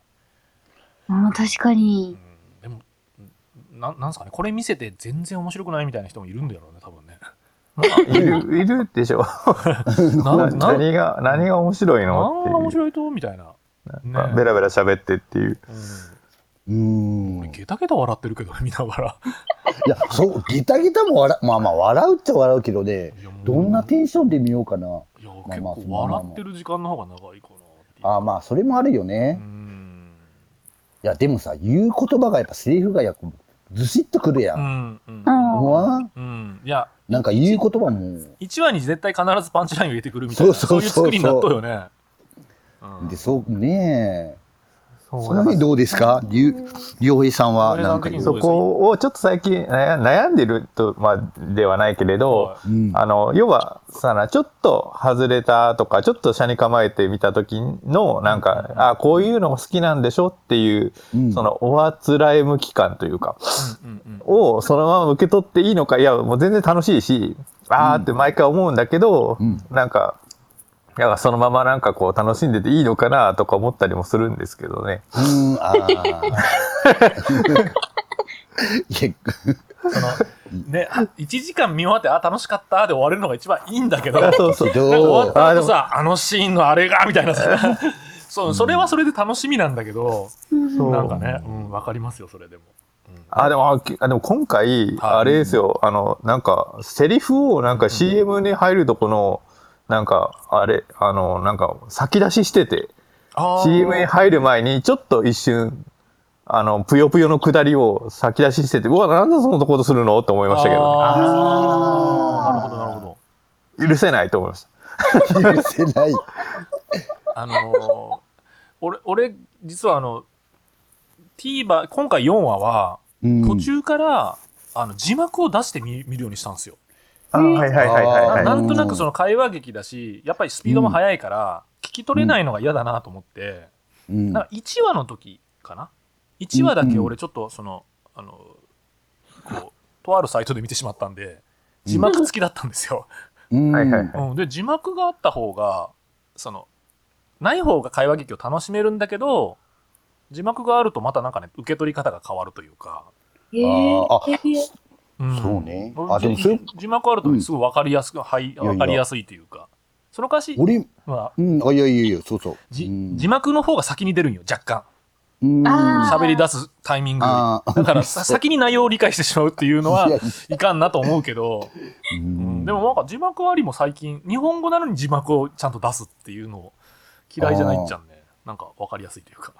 あー確かうに。んでも、んななんすかね、これ見せて全然面白くないみたいな人もいるんだろうね、多分ね。いる、いるでしょ。な な何が、何が面白いの。何が面白いと？みたいな。ねベラベラ喋ってっていう。うんうーん。いゲタゲタ笑ってるけどね、見ながら。や、そう、ギタギタも笑う、まあまあ笑うっちゃ笑うけどねどんなテンションで見ようかな。いや、まあまあ結構笑ってる時間の方が長いかな。ああ、まあ、それもあるよねう。ん。いや、でもさ、言う言葉がやっぱセリフがやっぱずしっとくるや。うんん。うんうん。うわうん。いや、なんか言う言葉も、1話に絶対必ずパンチラインを入れてくるみたいな、そそういう作りになっとうよね。うんで、そう、ねえ。その辺どうですか？りゅう、りょうへいさんは、なんかそこをちょっと最近悩悩んでると、まあ、ではないけれど、うん。あの、要は、さな、ちょっと外れたとか、ちょっと車に構えてみた時の、なんか、あ、こういうのも好きなんでしょっていう、うん。その、おあつらえむ期間というか、うんうんうん。をそのまま受け取っていいのか、いや、もう全然楽しいし、あーって毎回思うんだけど、うん。なんか、いやそのままなんかこう楽しんでていいのかなとか思ったりもするんですけどね。うん、ああ。そのね、1時間見終わって、あ、楽しかったで終われるのが一番いいんだけど、そうそう。終わった後さ、あのシーンのあれが、みたいなさ、そう、それはそれで楽しみなんだけど、なんかね、うん、わかりますよ、それでも。あ、でも、あでも今回、はいあれですよ、あの、なんか、セリフをなんか CM に入るとこの、なんか、あれ、あの、なんか、先出ししてて、あー CM に入る前に、ちょっと一瞬、あの、ぷよぷよの下りを先出ししてて、うわ、なんでそんなことするのって思いましたけど、あーなるほど、なるほど。許せないと思いました。許せない。あのー俺、俺、実はあの、TVer、今回4話は、うん途中から、あの、字幕を出して見見るようにしたんですよ。あはいはいはいはいはい。ななんとなくその会話劇だし、やっぱりスピードも速いから、聞き取れないのが嫌だなと思って、うんなんか1話の時かな ?1 話だけ俺ちょっとその、あの、こう、とあるサイトで見てしまったんで、字幕付きだったんですよ。うんはいはいはいうん、で、字幕があった方が、その、ない方が会話劇を楽しめるんだけど、字幕があるとまたなんかね、受け取り方が変わるというか。えああー、うんそうね。俺あでも字字幕あるとすごい分かりやすく、はい、や分かりやすいというか。その歌詞俺、は、うん、あ、いやいやいや、そうそう。字幕の方が先に出るんよ、若干。喋り出すタイミング。だから さ先に内容を理解してしまうっていうのはいかんなと思うけど、ううん。んでもなんか字幕ありも最近、日本語なのに字幕をちゃんと出すっていうの嫌いじゃないんじゃんね。なんか分かりやすいというか。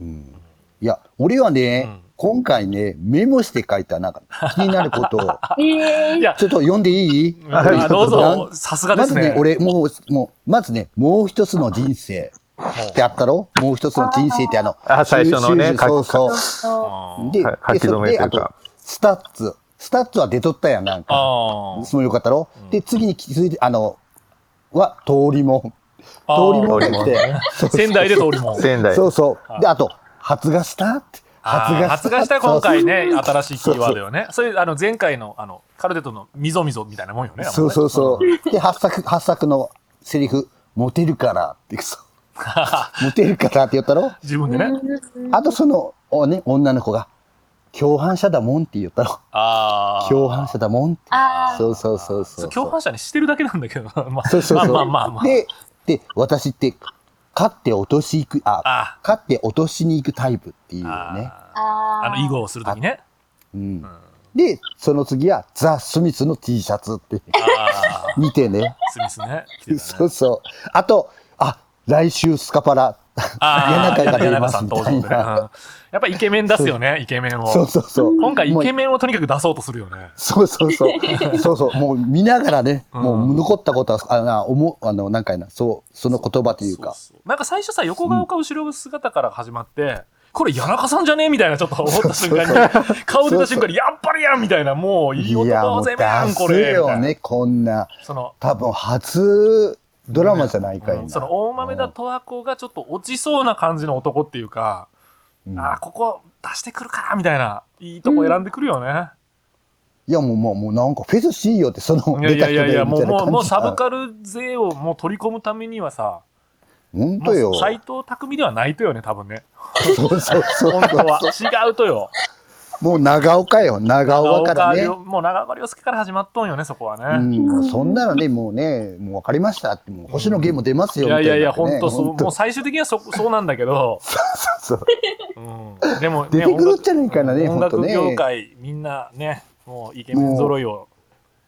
うん。いや、俺はね、うん今回ね、メモして書いた、なんか、気になることを、ちょっと読んでいい？あどうなぞ、さすがでますずね。ね、俺、もう、もう、まずね、もう一つの人生ってあったろ？もう一つの人生ってあの、あ最初のね収集そうそう。そうで、は書き留めで、あとスタッツ。スタッツは出とったやん、なんか。そのよかったろ？で、次に気づいて、あの、は、通りも通りもんって仙台で通りもん。仙台。そうそう。で、あと、発芽したって。あー発芽した今回ね、新しいキーワードよね。それ、あの、前回の、あの、カルデットのみぞみぞみたいなもんよね。そうそうそう。で、八作、八作のセリフ、モテるからって、そう。モテるからって言ったろ？自分でね。あとその、おね、女の子が、共犯者だもんって言ったろああ。共犯者だもんって。そうそうそうそう。共犯者にしてるだけなんだけど、まあ、そうそうそう。まあまあまあまあ。で、で、私って、勝って落とし行く、あ、あ勝って落としに行くタイプっていうね。ああの、囲碁をするときね。うん。で、その次は、ザ・スミスの T シャツってああ、見てね。スミスね。ね そうそう。あと、あ、来週スカパラ、ああ、やっぱイケメン出すよね、イケメンを。そうそうそう。今回イケンメンをとにかく出そうとするよね。そうそうそう。そうそう。もう見ながらね、うんもう残ったことは、あな、思う、あの、なんかいな、そう、その言葉というか。そうそうなんか最初さ、横顔か後ろ姿から始まって、これ谷中さんじゃねみたいなちょっと思った瞬間に、顔出た瞬間に、やっぱりやんみたいな、もういい男攻めやん、これ。よね、こんな。その、多分、初ドラマじゃないかいな。うんその大豆田十和子がちょっと落ちそうな感じの男っていうか、うんああ、ここ出してくるかみたいな、いいとこ選んでくるよね。いや、もう、もう、もうなんか、フェスしいよって、その、いやいやいやいや、もう、もう、もうサブカカル勢をもう取り込むためにはさ、本当よ。斎藤匠ではないとよね、多分ね。そうそうそう。本当は。違うとよ。もう長岡よ、長岡からね。もう長岡亮介から始まっとんよね、そこはうね。うそんなのね、もうね、もう分かりましたって、もう星野源も出ますよ、いやいやいや、本当そう、もう最終的にはそそうなんだけど、そううん、でも、ね、出てくるんじゃないかなね、音楽業界、みんなね、もうイケメン揃いを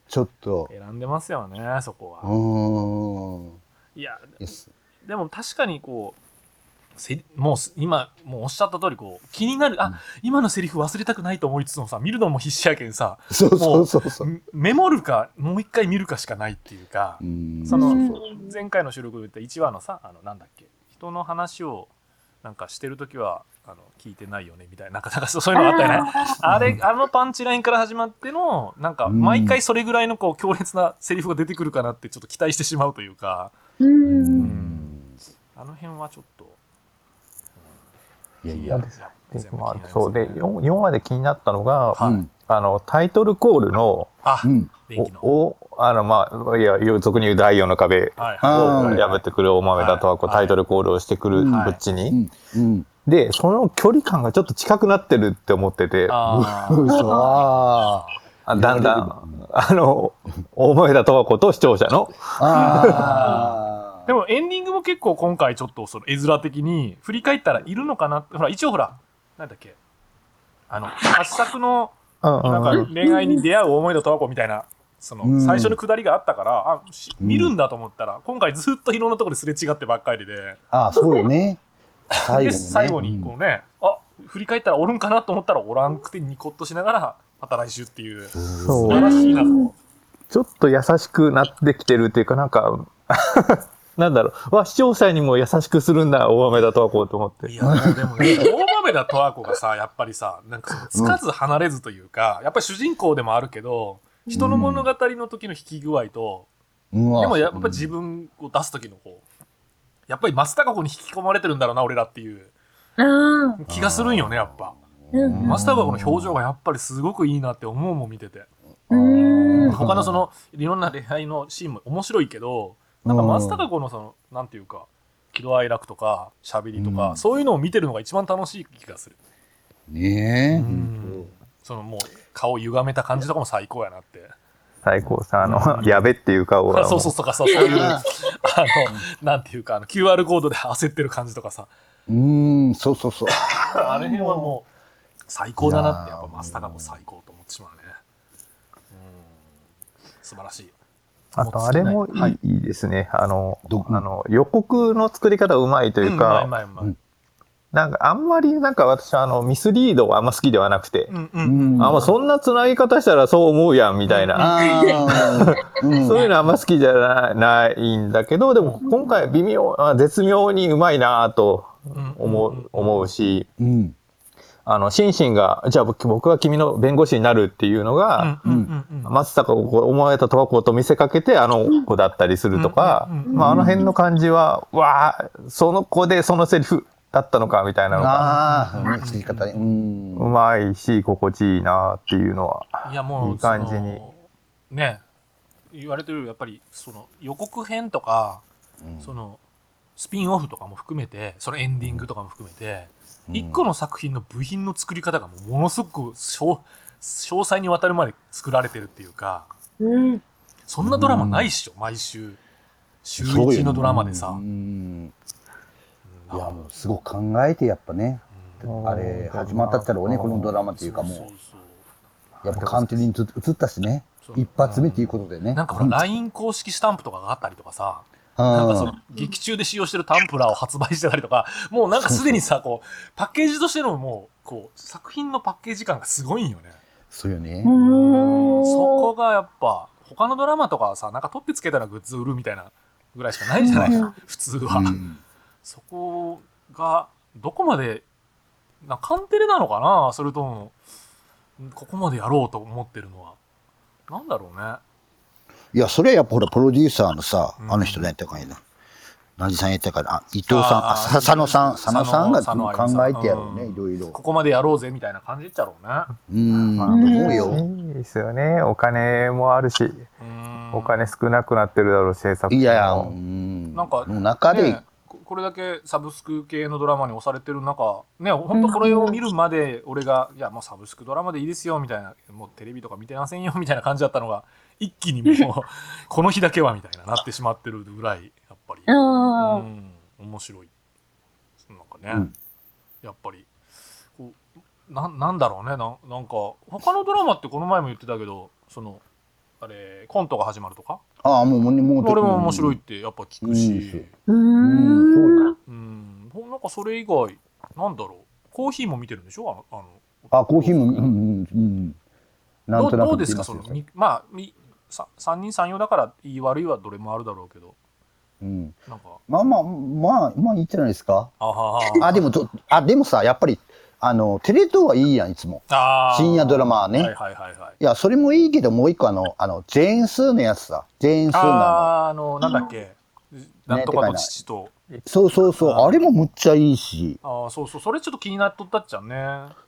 ちょっと。選んでますよね、そこうは。ーん。いや、でも確かにこう、せもうす今、もうおっしゃった通り、こう、気になる、あ、今のセリフ忘れたくないと思いつつもさ、見るのも必死やけんさ、そうそうそうそう。メメモるか、もう一回見るかしかないっていうかう、んそのうん前回の収録で言った1話のさ、あの、なんだっけ、人の話を、なんかしてるときは、あの、聞いてないよね、みたいな、なんか、なんかそうそういうのがあったよね。あれ、あのパンチラインから始まっての、なんか、うん毎回それぐらいの、こう、強烈なセリフが出てくるかなって、ちょっと期待してしまうというか、う。うんうんん。あの辺はちょっと、いやいや。で全部まあそうで 4, 4話で気になったのが、あのタイトルコールのあ。おおあのまあいや俗に言う第四の壁をー。破ってくる大豆田とはこうはい。タイトルコールをしてくるうん。こっちに、うん。うん。でその距離感がちょっと近くなってるって思ってて。あああだんだんあの大豆田とはこと視聴者の。あ。ああ。でもエンディングも結構今回ちょっとその絵面的に振り返ったらいるのかな？ってほら一応ほらなんだっけ？あの発作のうんうんなんか恋愛に出会う思いの十和子みたいなそうん。の最初のくだりがあったからあ見るんだと思ったら今回ずっといろんなところですれ違ってばっかりで。ああ、そうよね。最後ね。最後にこうねあ振り返ったらおるんかなと思ったらおらんくてニコッとしながらまた来週っていう。素晴らしいなと。ちょっと優しくなってきてるっていうかなんかなんだろう。わ視聴者にも優しくするんだ大豆田とはこうと思って。いや、でもね、大豆田十和子がさ、やっぱりさ、なんかその、つかず離れずというか、やっぱり主人公でもあるけど、人の物語の時の引き具合と、うん。でもやっぱり自分を出す時のこう、やっぱり松たか子に引き込まれてるんだろうな、俺らっていうあ気がするんよね、やっぱ。うん。松たか子の表情がやっぱりすごくいいなって思うもん見てて。うん。他のその、いろんな恋愛のシーンも面白いけど、なんか松たか子のその、なんていうか、喜怒哀楽とか、喋りとか、うんそういうのを見てるのが一番楽しい気がする。ねえ。うんそのもう顔歪めた感じとかも最高やなって。最高さんあの やべっていう顔が そうそうそうかそうそういうあのなんていうかあの QR コードで焦ってる感じとかさうん、そうそうそう。あれ辺はもう最高だなってやっぱ松たか子最高と思ってしまうね。うん素晴らしい。あとあれもいい,、はい。いいですね。あのどあの予告の作り方うまいというか。なんかあんまりなんか私あのミスリードはあんま好きではなくて、うんううん。ん。あもうそんな繋ぎ方したらそう思うやんみたいな、そういうのあんま好きじゃなないんだけどでも今回微妙あ絶妙にうまいなと思う,、思うし。うん。あのシンシンがじゃあ僕僕が君の弁護士になるっていうのが、松坂を思われたとはこうと見せかけてあの子だったりするとか、まあ、あの辺の感じはわあその子でそのセリフだったのかみたいなのがああ、作り方ね。うん。うまいし心地いいなっていうのは。いやもういい感じにそのね言われてるやっぱりその予告編とか、そのスピンオフとかも含めてそのエンディングとかも含めて、一個の作品の部品の作り方がものすごく詳細にわたるまで作られてるっていうか。そんなドラマないっしょ、毎週週そうよ1のドラマでさ、いや、もうすごく考えてやっぱね。あれ、始まったったらね、このドラマっていうかもう、やっぱ完全に映ったしね。一発目っていうことでね。なんかほら LINE 公式スタンプとかがあったりとかさ、なんかその劇中で使用してるタンプラーを発売してたりとか、もうなんかすでにさ、こう、パッケージとしてのもう、こう、作品のパッケージ感がすごいんよね。そうよね。うん。そこがやっぱ、他のドラマとかはさ、なんか取ってつけたらグッズ売るみたいなぐらいしかないじゃない、うん普通は。うんそこが、どこまで、なカンテレなのかなそれとも、ここまでやろうと思ってるのは。なんだろうね。いや、それはやっぱほら、プロデューサーのさう、んあの人のやったかいな。何さんやったかな。あ、伊藤さん、佐野さん、佐野さんが考えてやろうね、うんいろいろ。ここまでやろうぜみたいな感じっちゃろうね。うん、ま思うよ。いいですよねお金もあるしうんお金少なくなってるだろう制作いやいや、うもん。なんかの中でね、これだけサブスク系のドラマに押されてる中ね本当これを見るまで俺が「いやもうサブスクドラマでいいですよ」みたいな「もうテレビとか見てませんよ」みたいな感じだったのが一気にもう この日だけはみたいななってしまってるぐらいやっぱり。う。うん。ん面白い。なんかね、うん。やっぱり。こうななんだろうね。ななんか他のドラマってこの前も言ってたけどそのあれコントが始まるとか？ああ、もう、もう、もう俺も面白いってやっぱ聞くし、ううん、そう。うん、ほなんかそれ以外なんだろう。コーヒーも見てるんでしょ？あのあ、コーヒーも、うん、うん、うん。なあのんとなくどうどうですか？そのみまあみさ三人三様だからいい悪いはどれもあるだろうけどうん。なんかまあまあ、まあ、まあいいんじゃないですか？あははあ、でもと、あ、でもさ、やっぱり、あの、テレ東はいいやん、いつも。あー深夜ドラマはね。はいはいはいはいいや、それもいいけど、もう一個あの、あの、ジェーン・スーのやつさ。ジェーン・スーのああーあのなんだっけ、なんとかの父との。そうそうそう。あれもむっちゃいいし。ああそうそうそれちょっと気になっとったっちゃうね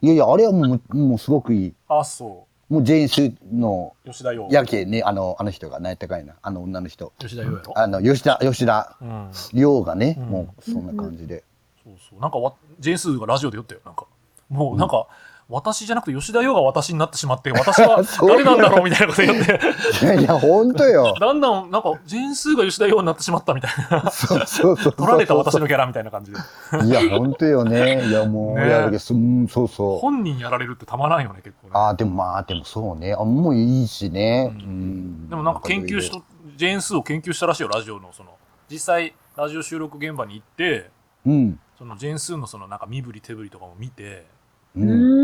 いやいや、あれはもう、もうすごくいい。あそもうジェーン・スーの、う吉田洋やけね、あの、あの人が、何やったかいな。あの女の人。吉田洋やろあの、吉田、吉田うん亮がね、うんもう、そんな感じで。そうそうなんかわジェーンスーがラジオで言ったよなんかもうなんか、私じゃなくて吉田洋が私になってしまって私は 誰なんだろうみたいなこと言っていやいや、ほんとよ。だんだんなんかジェーンスーが吉田洋になってしまったみたいなそうそうそう。取られた私のキャラみたいな感じでいや、ほんとよね。いや、もう、ねいやだけどそうん、そうそう。本人やられるってたまらんよね結構ねああ、でもまあ、でもそうね。あもういいしね。ううんん。でもなんか研究しとジェーンスーを研究したらしいよラジオのその実際ラジオ収録現場に行ってうん。そのジェーンスーのそのなんか身振り手振りとかも見てうん。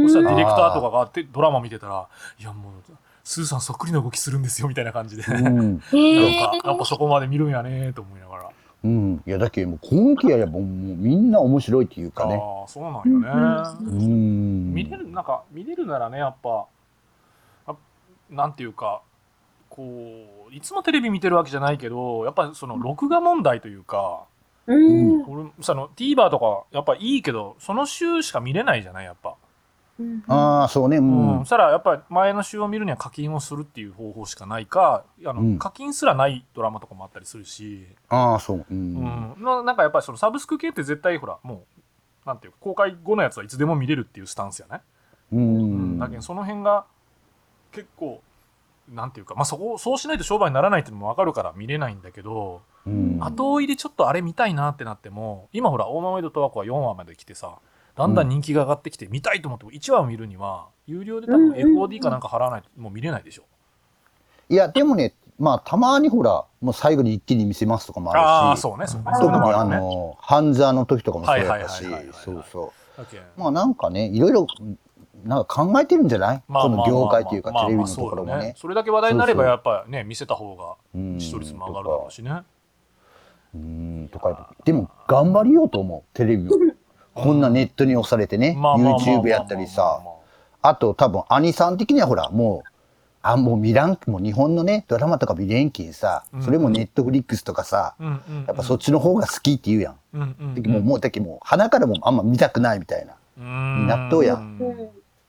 そしたらディレクターとかがあってドラマ見てたら「いやもうスーさんそっくりな動きするんですよ」みたいな感じで、う なんん。かえやっぱそこまで見るんやねと思いながら、うん。いや、だけどもう今期やればもうみんな面白いっていうかね。ああそうなんよね、うん。見れるなんか見れるならねやっぱあなんていうかこういつもテレビ見てるわけじゃないけどやっぱりその録画問題というかうん。俺その TVer とかやっぱいいけどその週しか見れないじゃないやっぱ、ああ、そうね。ううんんそ。したらやっぱり前の週を見るには課金をするっていう方法しかないかあの、うん課金すらないドラマとかもあったりするし、ああ、そう。う。うんんななんかやっぱりそのサブスク系って絶対ほらもうなんていうか公開後のやつはいつでも見れるっていうスタンスやね、ううんん。だけどその辺が結構なんていうか、まあ、そこそうしないと商売にならないっていうのも分かるから見れないんだけど、うん。後追いでちょっとあれ見たいなってなっても今ほら大豆と和子は4話まで来てさだんだん人気が上がってきて見たいと思っても1話を見るには有料で多分 FOD かなんか払わないともう見れないでしょ。いや、でもね、まあ、たまにほら、もう最後に一気に見せますとかもあああるし。そうねそうねそういう特にあの半沢の時とかもそうやったしそうそう。まあなんかね、いろいろ、なんか考えてるんじゃない？この業界というかまあまあテレビのところもね。それだけ話題になればやっぱりね見せた方がうん視聴率も上がるだろうしね。うん、とか。でも、頑張りようと思う、テレビを。こんなネットに押されてね、YouTube やったりさ。あと多分、兄さん的にはほら、もう、あ、もう見らん、もう日本のね、ドラマとか見れんきんさうん、それもネットフリックスとかさ、やっぱそっちの方が好きって言うやん。もう、もう、だけどもう、鼻からもあんま見たくないみたいな。納豆やうん。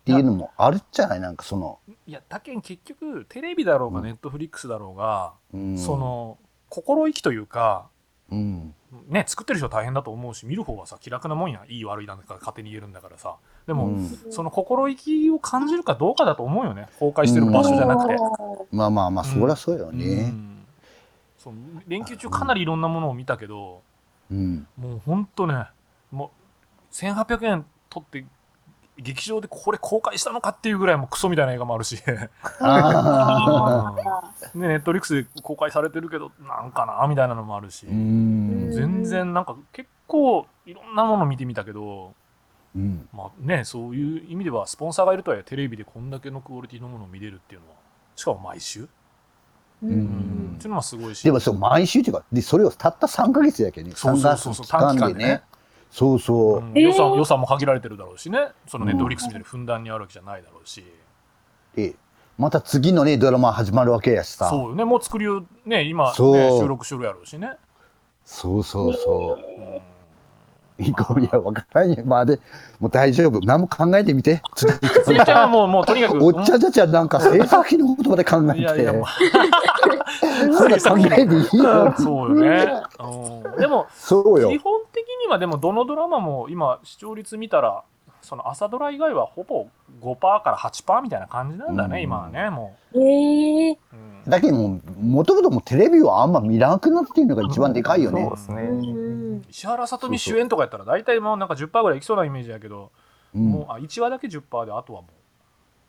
ていうのもあるじゃない？なんかその、いやだけん結局テレビだろうがうん。ネットフリックスだろうが、うん、そ、の心意気というかうん、ね作ってる人は大変だと思うし見る方はさ気楽なもんやいい悪いなんか勝手に言えるんだからさ。でも、うん。その心意気を感じるかどうかだと思うよね。公開してる場所じゃなくて。まあまあまあ、うんそりゃそうようね。ん。そう連休中かなりいろんなものを見たけど、うん。もうほんとねもう1800円取って劇場でこれ公開したのかっていうぐらいもうクソみたいな映画もあるし。ねネットリックスで公開されてるけどなんかなみたいなのもあるし、うん。全然なんか結構いろんなもの見てみたけどうん。まあねそういう意味ではスポンサーがいるとはいえテレビでこんだけのクオリティのものを見れるっていうのはしかも毎週、ううんんっていうのはすごいしでもそう、毎週っていうか、で、それをたった3ヶ月やけどね。そうそうそうそう3ヶ月期間でね。そうそう。う。ん予算予算も限られてるだろうしね。そのネットフリックスみたいにふんだんにあるわけじゃないだろうし、で、また次のね、ドラマ始まるわけやしさ。そうよね。もう作りをね今ね収録してるやろうしね、そうそうそうん行こう。いや、わからんよ。まあで、もう大丈夫。何も考えてみて。ついちゃんはもう、もうとにかく。おっちゃんたちはなんか制作費の言葉で考えて。いやいや、もう。そんな考えていいよ。そうよね。うん、でも、そうよ基。本的にはでもどのドラマも今視聴率見たら、その朝ドラ以外はほぼ5%から8%みたいな感じなんだね、うん今はね、もええう。うんだけどもともともうテレビはあんま見なくなっていうのが一番でかいよねそう。ですね。うん石原さとみ主演とかやったら大体もうなんか10%ぐらいいきそうなイメージやけど、うんもうあ1話だけ10%であとはも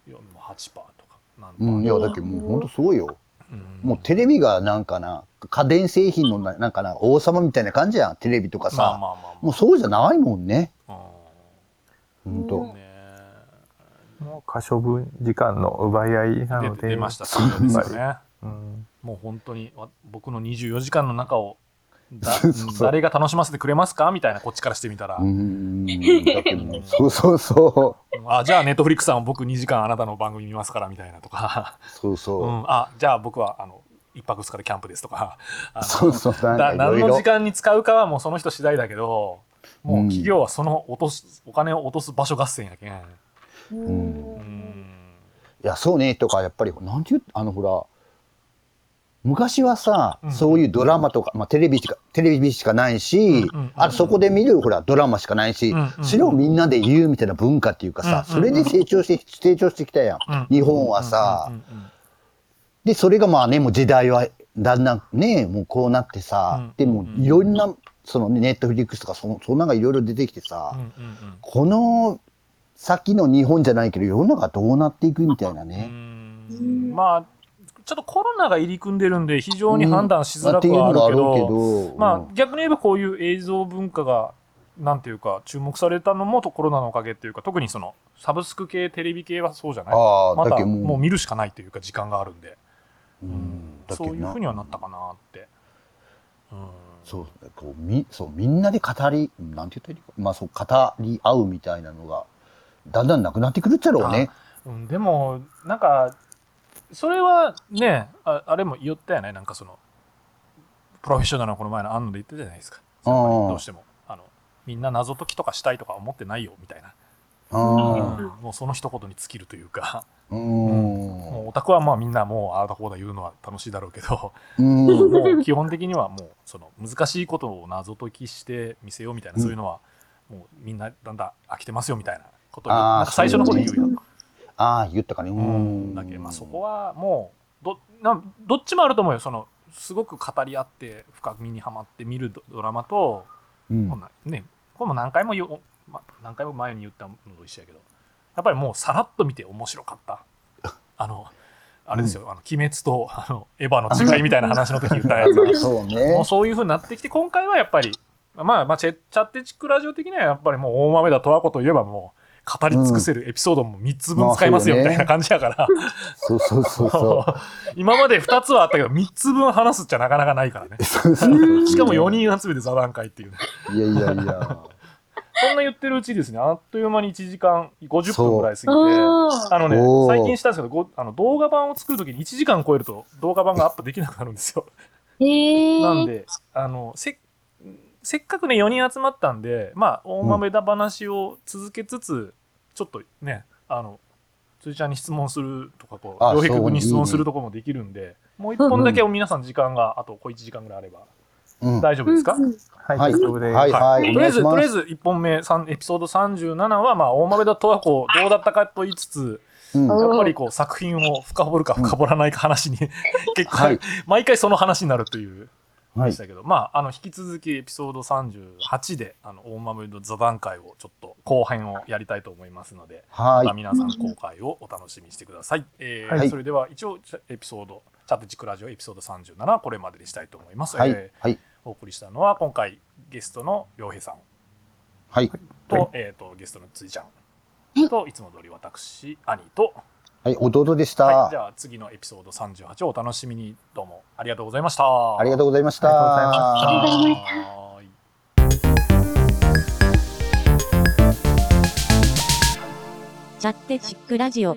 ういやもう8%とかなんとかうん、いや、だけどもう本当すごいよ。うんもうテレビがなんかな、家電製品のななんかな、王様みたいな感じやん、テレビとかさ。まあまあまあまあもうそうじゃないもんね。うん本当。ねもう可処分時間の奪い合いな出ので。出ましたそうですよねうんもう本当にわ僕の24時間の中を 誰が楽しませてくれますか？みたいなこっちからしてみたら、うーん。だけどもうそうそうそあじゃあネットフリックスさん僕2時間あなたの番組見ますからみたいなとか、う。そうそうう。ん、あじゃあ僕はあの1泊2日でキャンプですとかそうそう。何の時。間に使うかはもうその人次第だけどもううん企業はその落とすお金を落とす場所合戦やけん、うん。うんいや、そうね、とか、やっぱり、なんて言う、あの、ほら、昔はさ、うん。そういうドラマとか、まあ、テレビしか、テレビしかないし、あとそこで見る、ほら、ドラマしかないし、それをみんなで言うみたいな文化っていうかさ、うんそれで成長して、成長してきたやん。うん日本はさ、で、それがまあね、もう時代はだんだんね、もうこうなってさ、うん。でもいろんな、そのねネットフリックスとかそ、そんなんがいろいろ出てきてさ、うんうんこの先の日本じゃないけど、世の中どうなっていくみたいなうね。ん。まあちょっとコロナが入り組んでるんで非常に判断しづらくはあるけのがあるけど、ど、まあうん。逆に言えばこういう映像文化がなんていうか注目されたのもとコロナのおかげっていうか特にそのサブスク系テレビ系はそうじゃない。またもう、見るしかないというか時間があるんで、うんそういうふうにはなったかなって、うん、そうこうみそうみんなで語りなんて言ったらいいか。まあそう語り合うみたいなのがだんだんなくなってくるっちゃろうね。うん、でもなんかそれはねああれも言ったよねなんかそのプロフェッショナルのこの前の安野で言ったじゃないですか。どうしても。あのみんな謎解きとかしたいとか思ってないよみたいな、もうその一言に尽きるというか、あ、うん、もうオタクはまあみんなもうああだこうだ言うのは楽しいだろうけど、うん、もう基本的にはもうその難しいことを謎解きして見せようみたいな、そういうのはもうみんなだんだん飽きてますよみたいなことをなんか最初の頃に言うやん。ああ言ったかね。ううん。ん、だけどまあそこはもうどなどっちもあると思うよ。そのすごく語り合って深みにはまって見るドドラマと、うん。こんなねこれも何回も言う、ま、何回も前に言ったのと一緒やけどやっぱりもうさらっと見て面白かった。あのあれですよ、あの鬼滅とあのエヴァの違いみたいな話の時言ったやつが そうね。もう。そういうふうになってきて今回はやっぱりまあまあチェチャッテチックラジオ的にはやっぱりもう大豆田十和子といえばもう語り尽くせるエピソードも3つ分使いますよみたいな感じやから、そうそうそうそ 今まで2つはあったけど3つ分話すっちゃなかなかないからね。しかも4人集めて座談会っていうね。いやいやいや。そんな言ってるうちですね。あっという間に1時間50分ぐらい過ぎて。あのね最近したんですけどごあの動画版を作る時に1時間超えると動画版がアップできなくなるんですよ。ええなんで、あの、せ、せっかくね、4人集まったんで、まあ、大豆田話を続けつつ、ちょっとね、あの、つーちゃんに質問するとか、こう、あ洋平君に質問するとこもできるんで、もう一本だけ皆さん時間が、あと小1時間ぐらいあれば、うん大丈夫ですか、はい、はい。大丈夫で。す。はい。はい。とりあえず、とりあえず1本目、三エピソード37は、まあ、大豆田十和子どうだったかと言いつつ、うん。おやっぱりこう、作品を深掘るか深掘らないか話に、結構、はい。毎回その話になるという。はい。でし。たけど、まあ、あの、引き続きエピソード38で、あの、大豆の座談会をちょっと後編をやりたいと思いますので、またはい。皆さん公開をお楽しみにしてください。えーはい。それでは一応エピソード、チャットチクラジオエピソード37はこれまでにしたいと思います。はいえ。ーはい。お送りしたのは今回ゲストの良平さんはい。と、はいえっ、と、ゲストのついちゃんと、いつも通り私、兄と、はい。弟でしはい、じた。ゃあ次のエピソード38をお楽しみに、どうもありがとうございました。ありがとうございました。ありがとうございましたチャッテチックラジオ。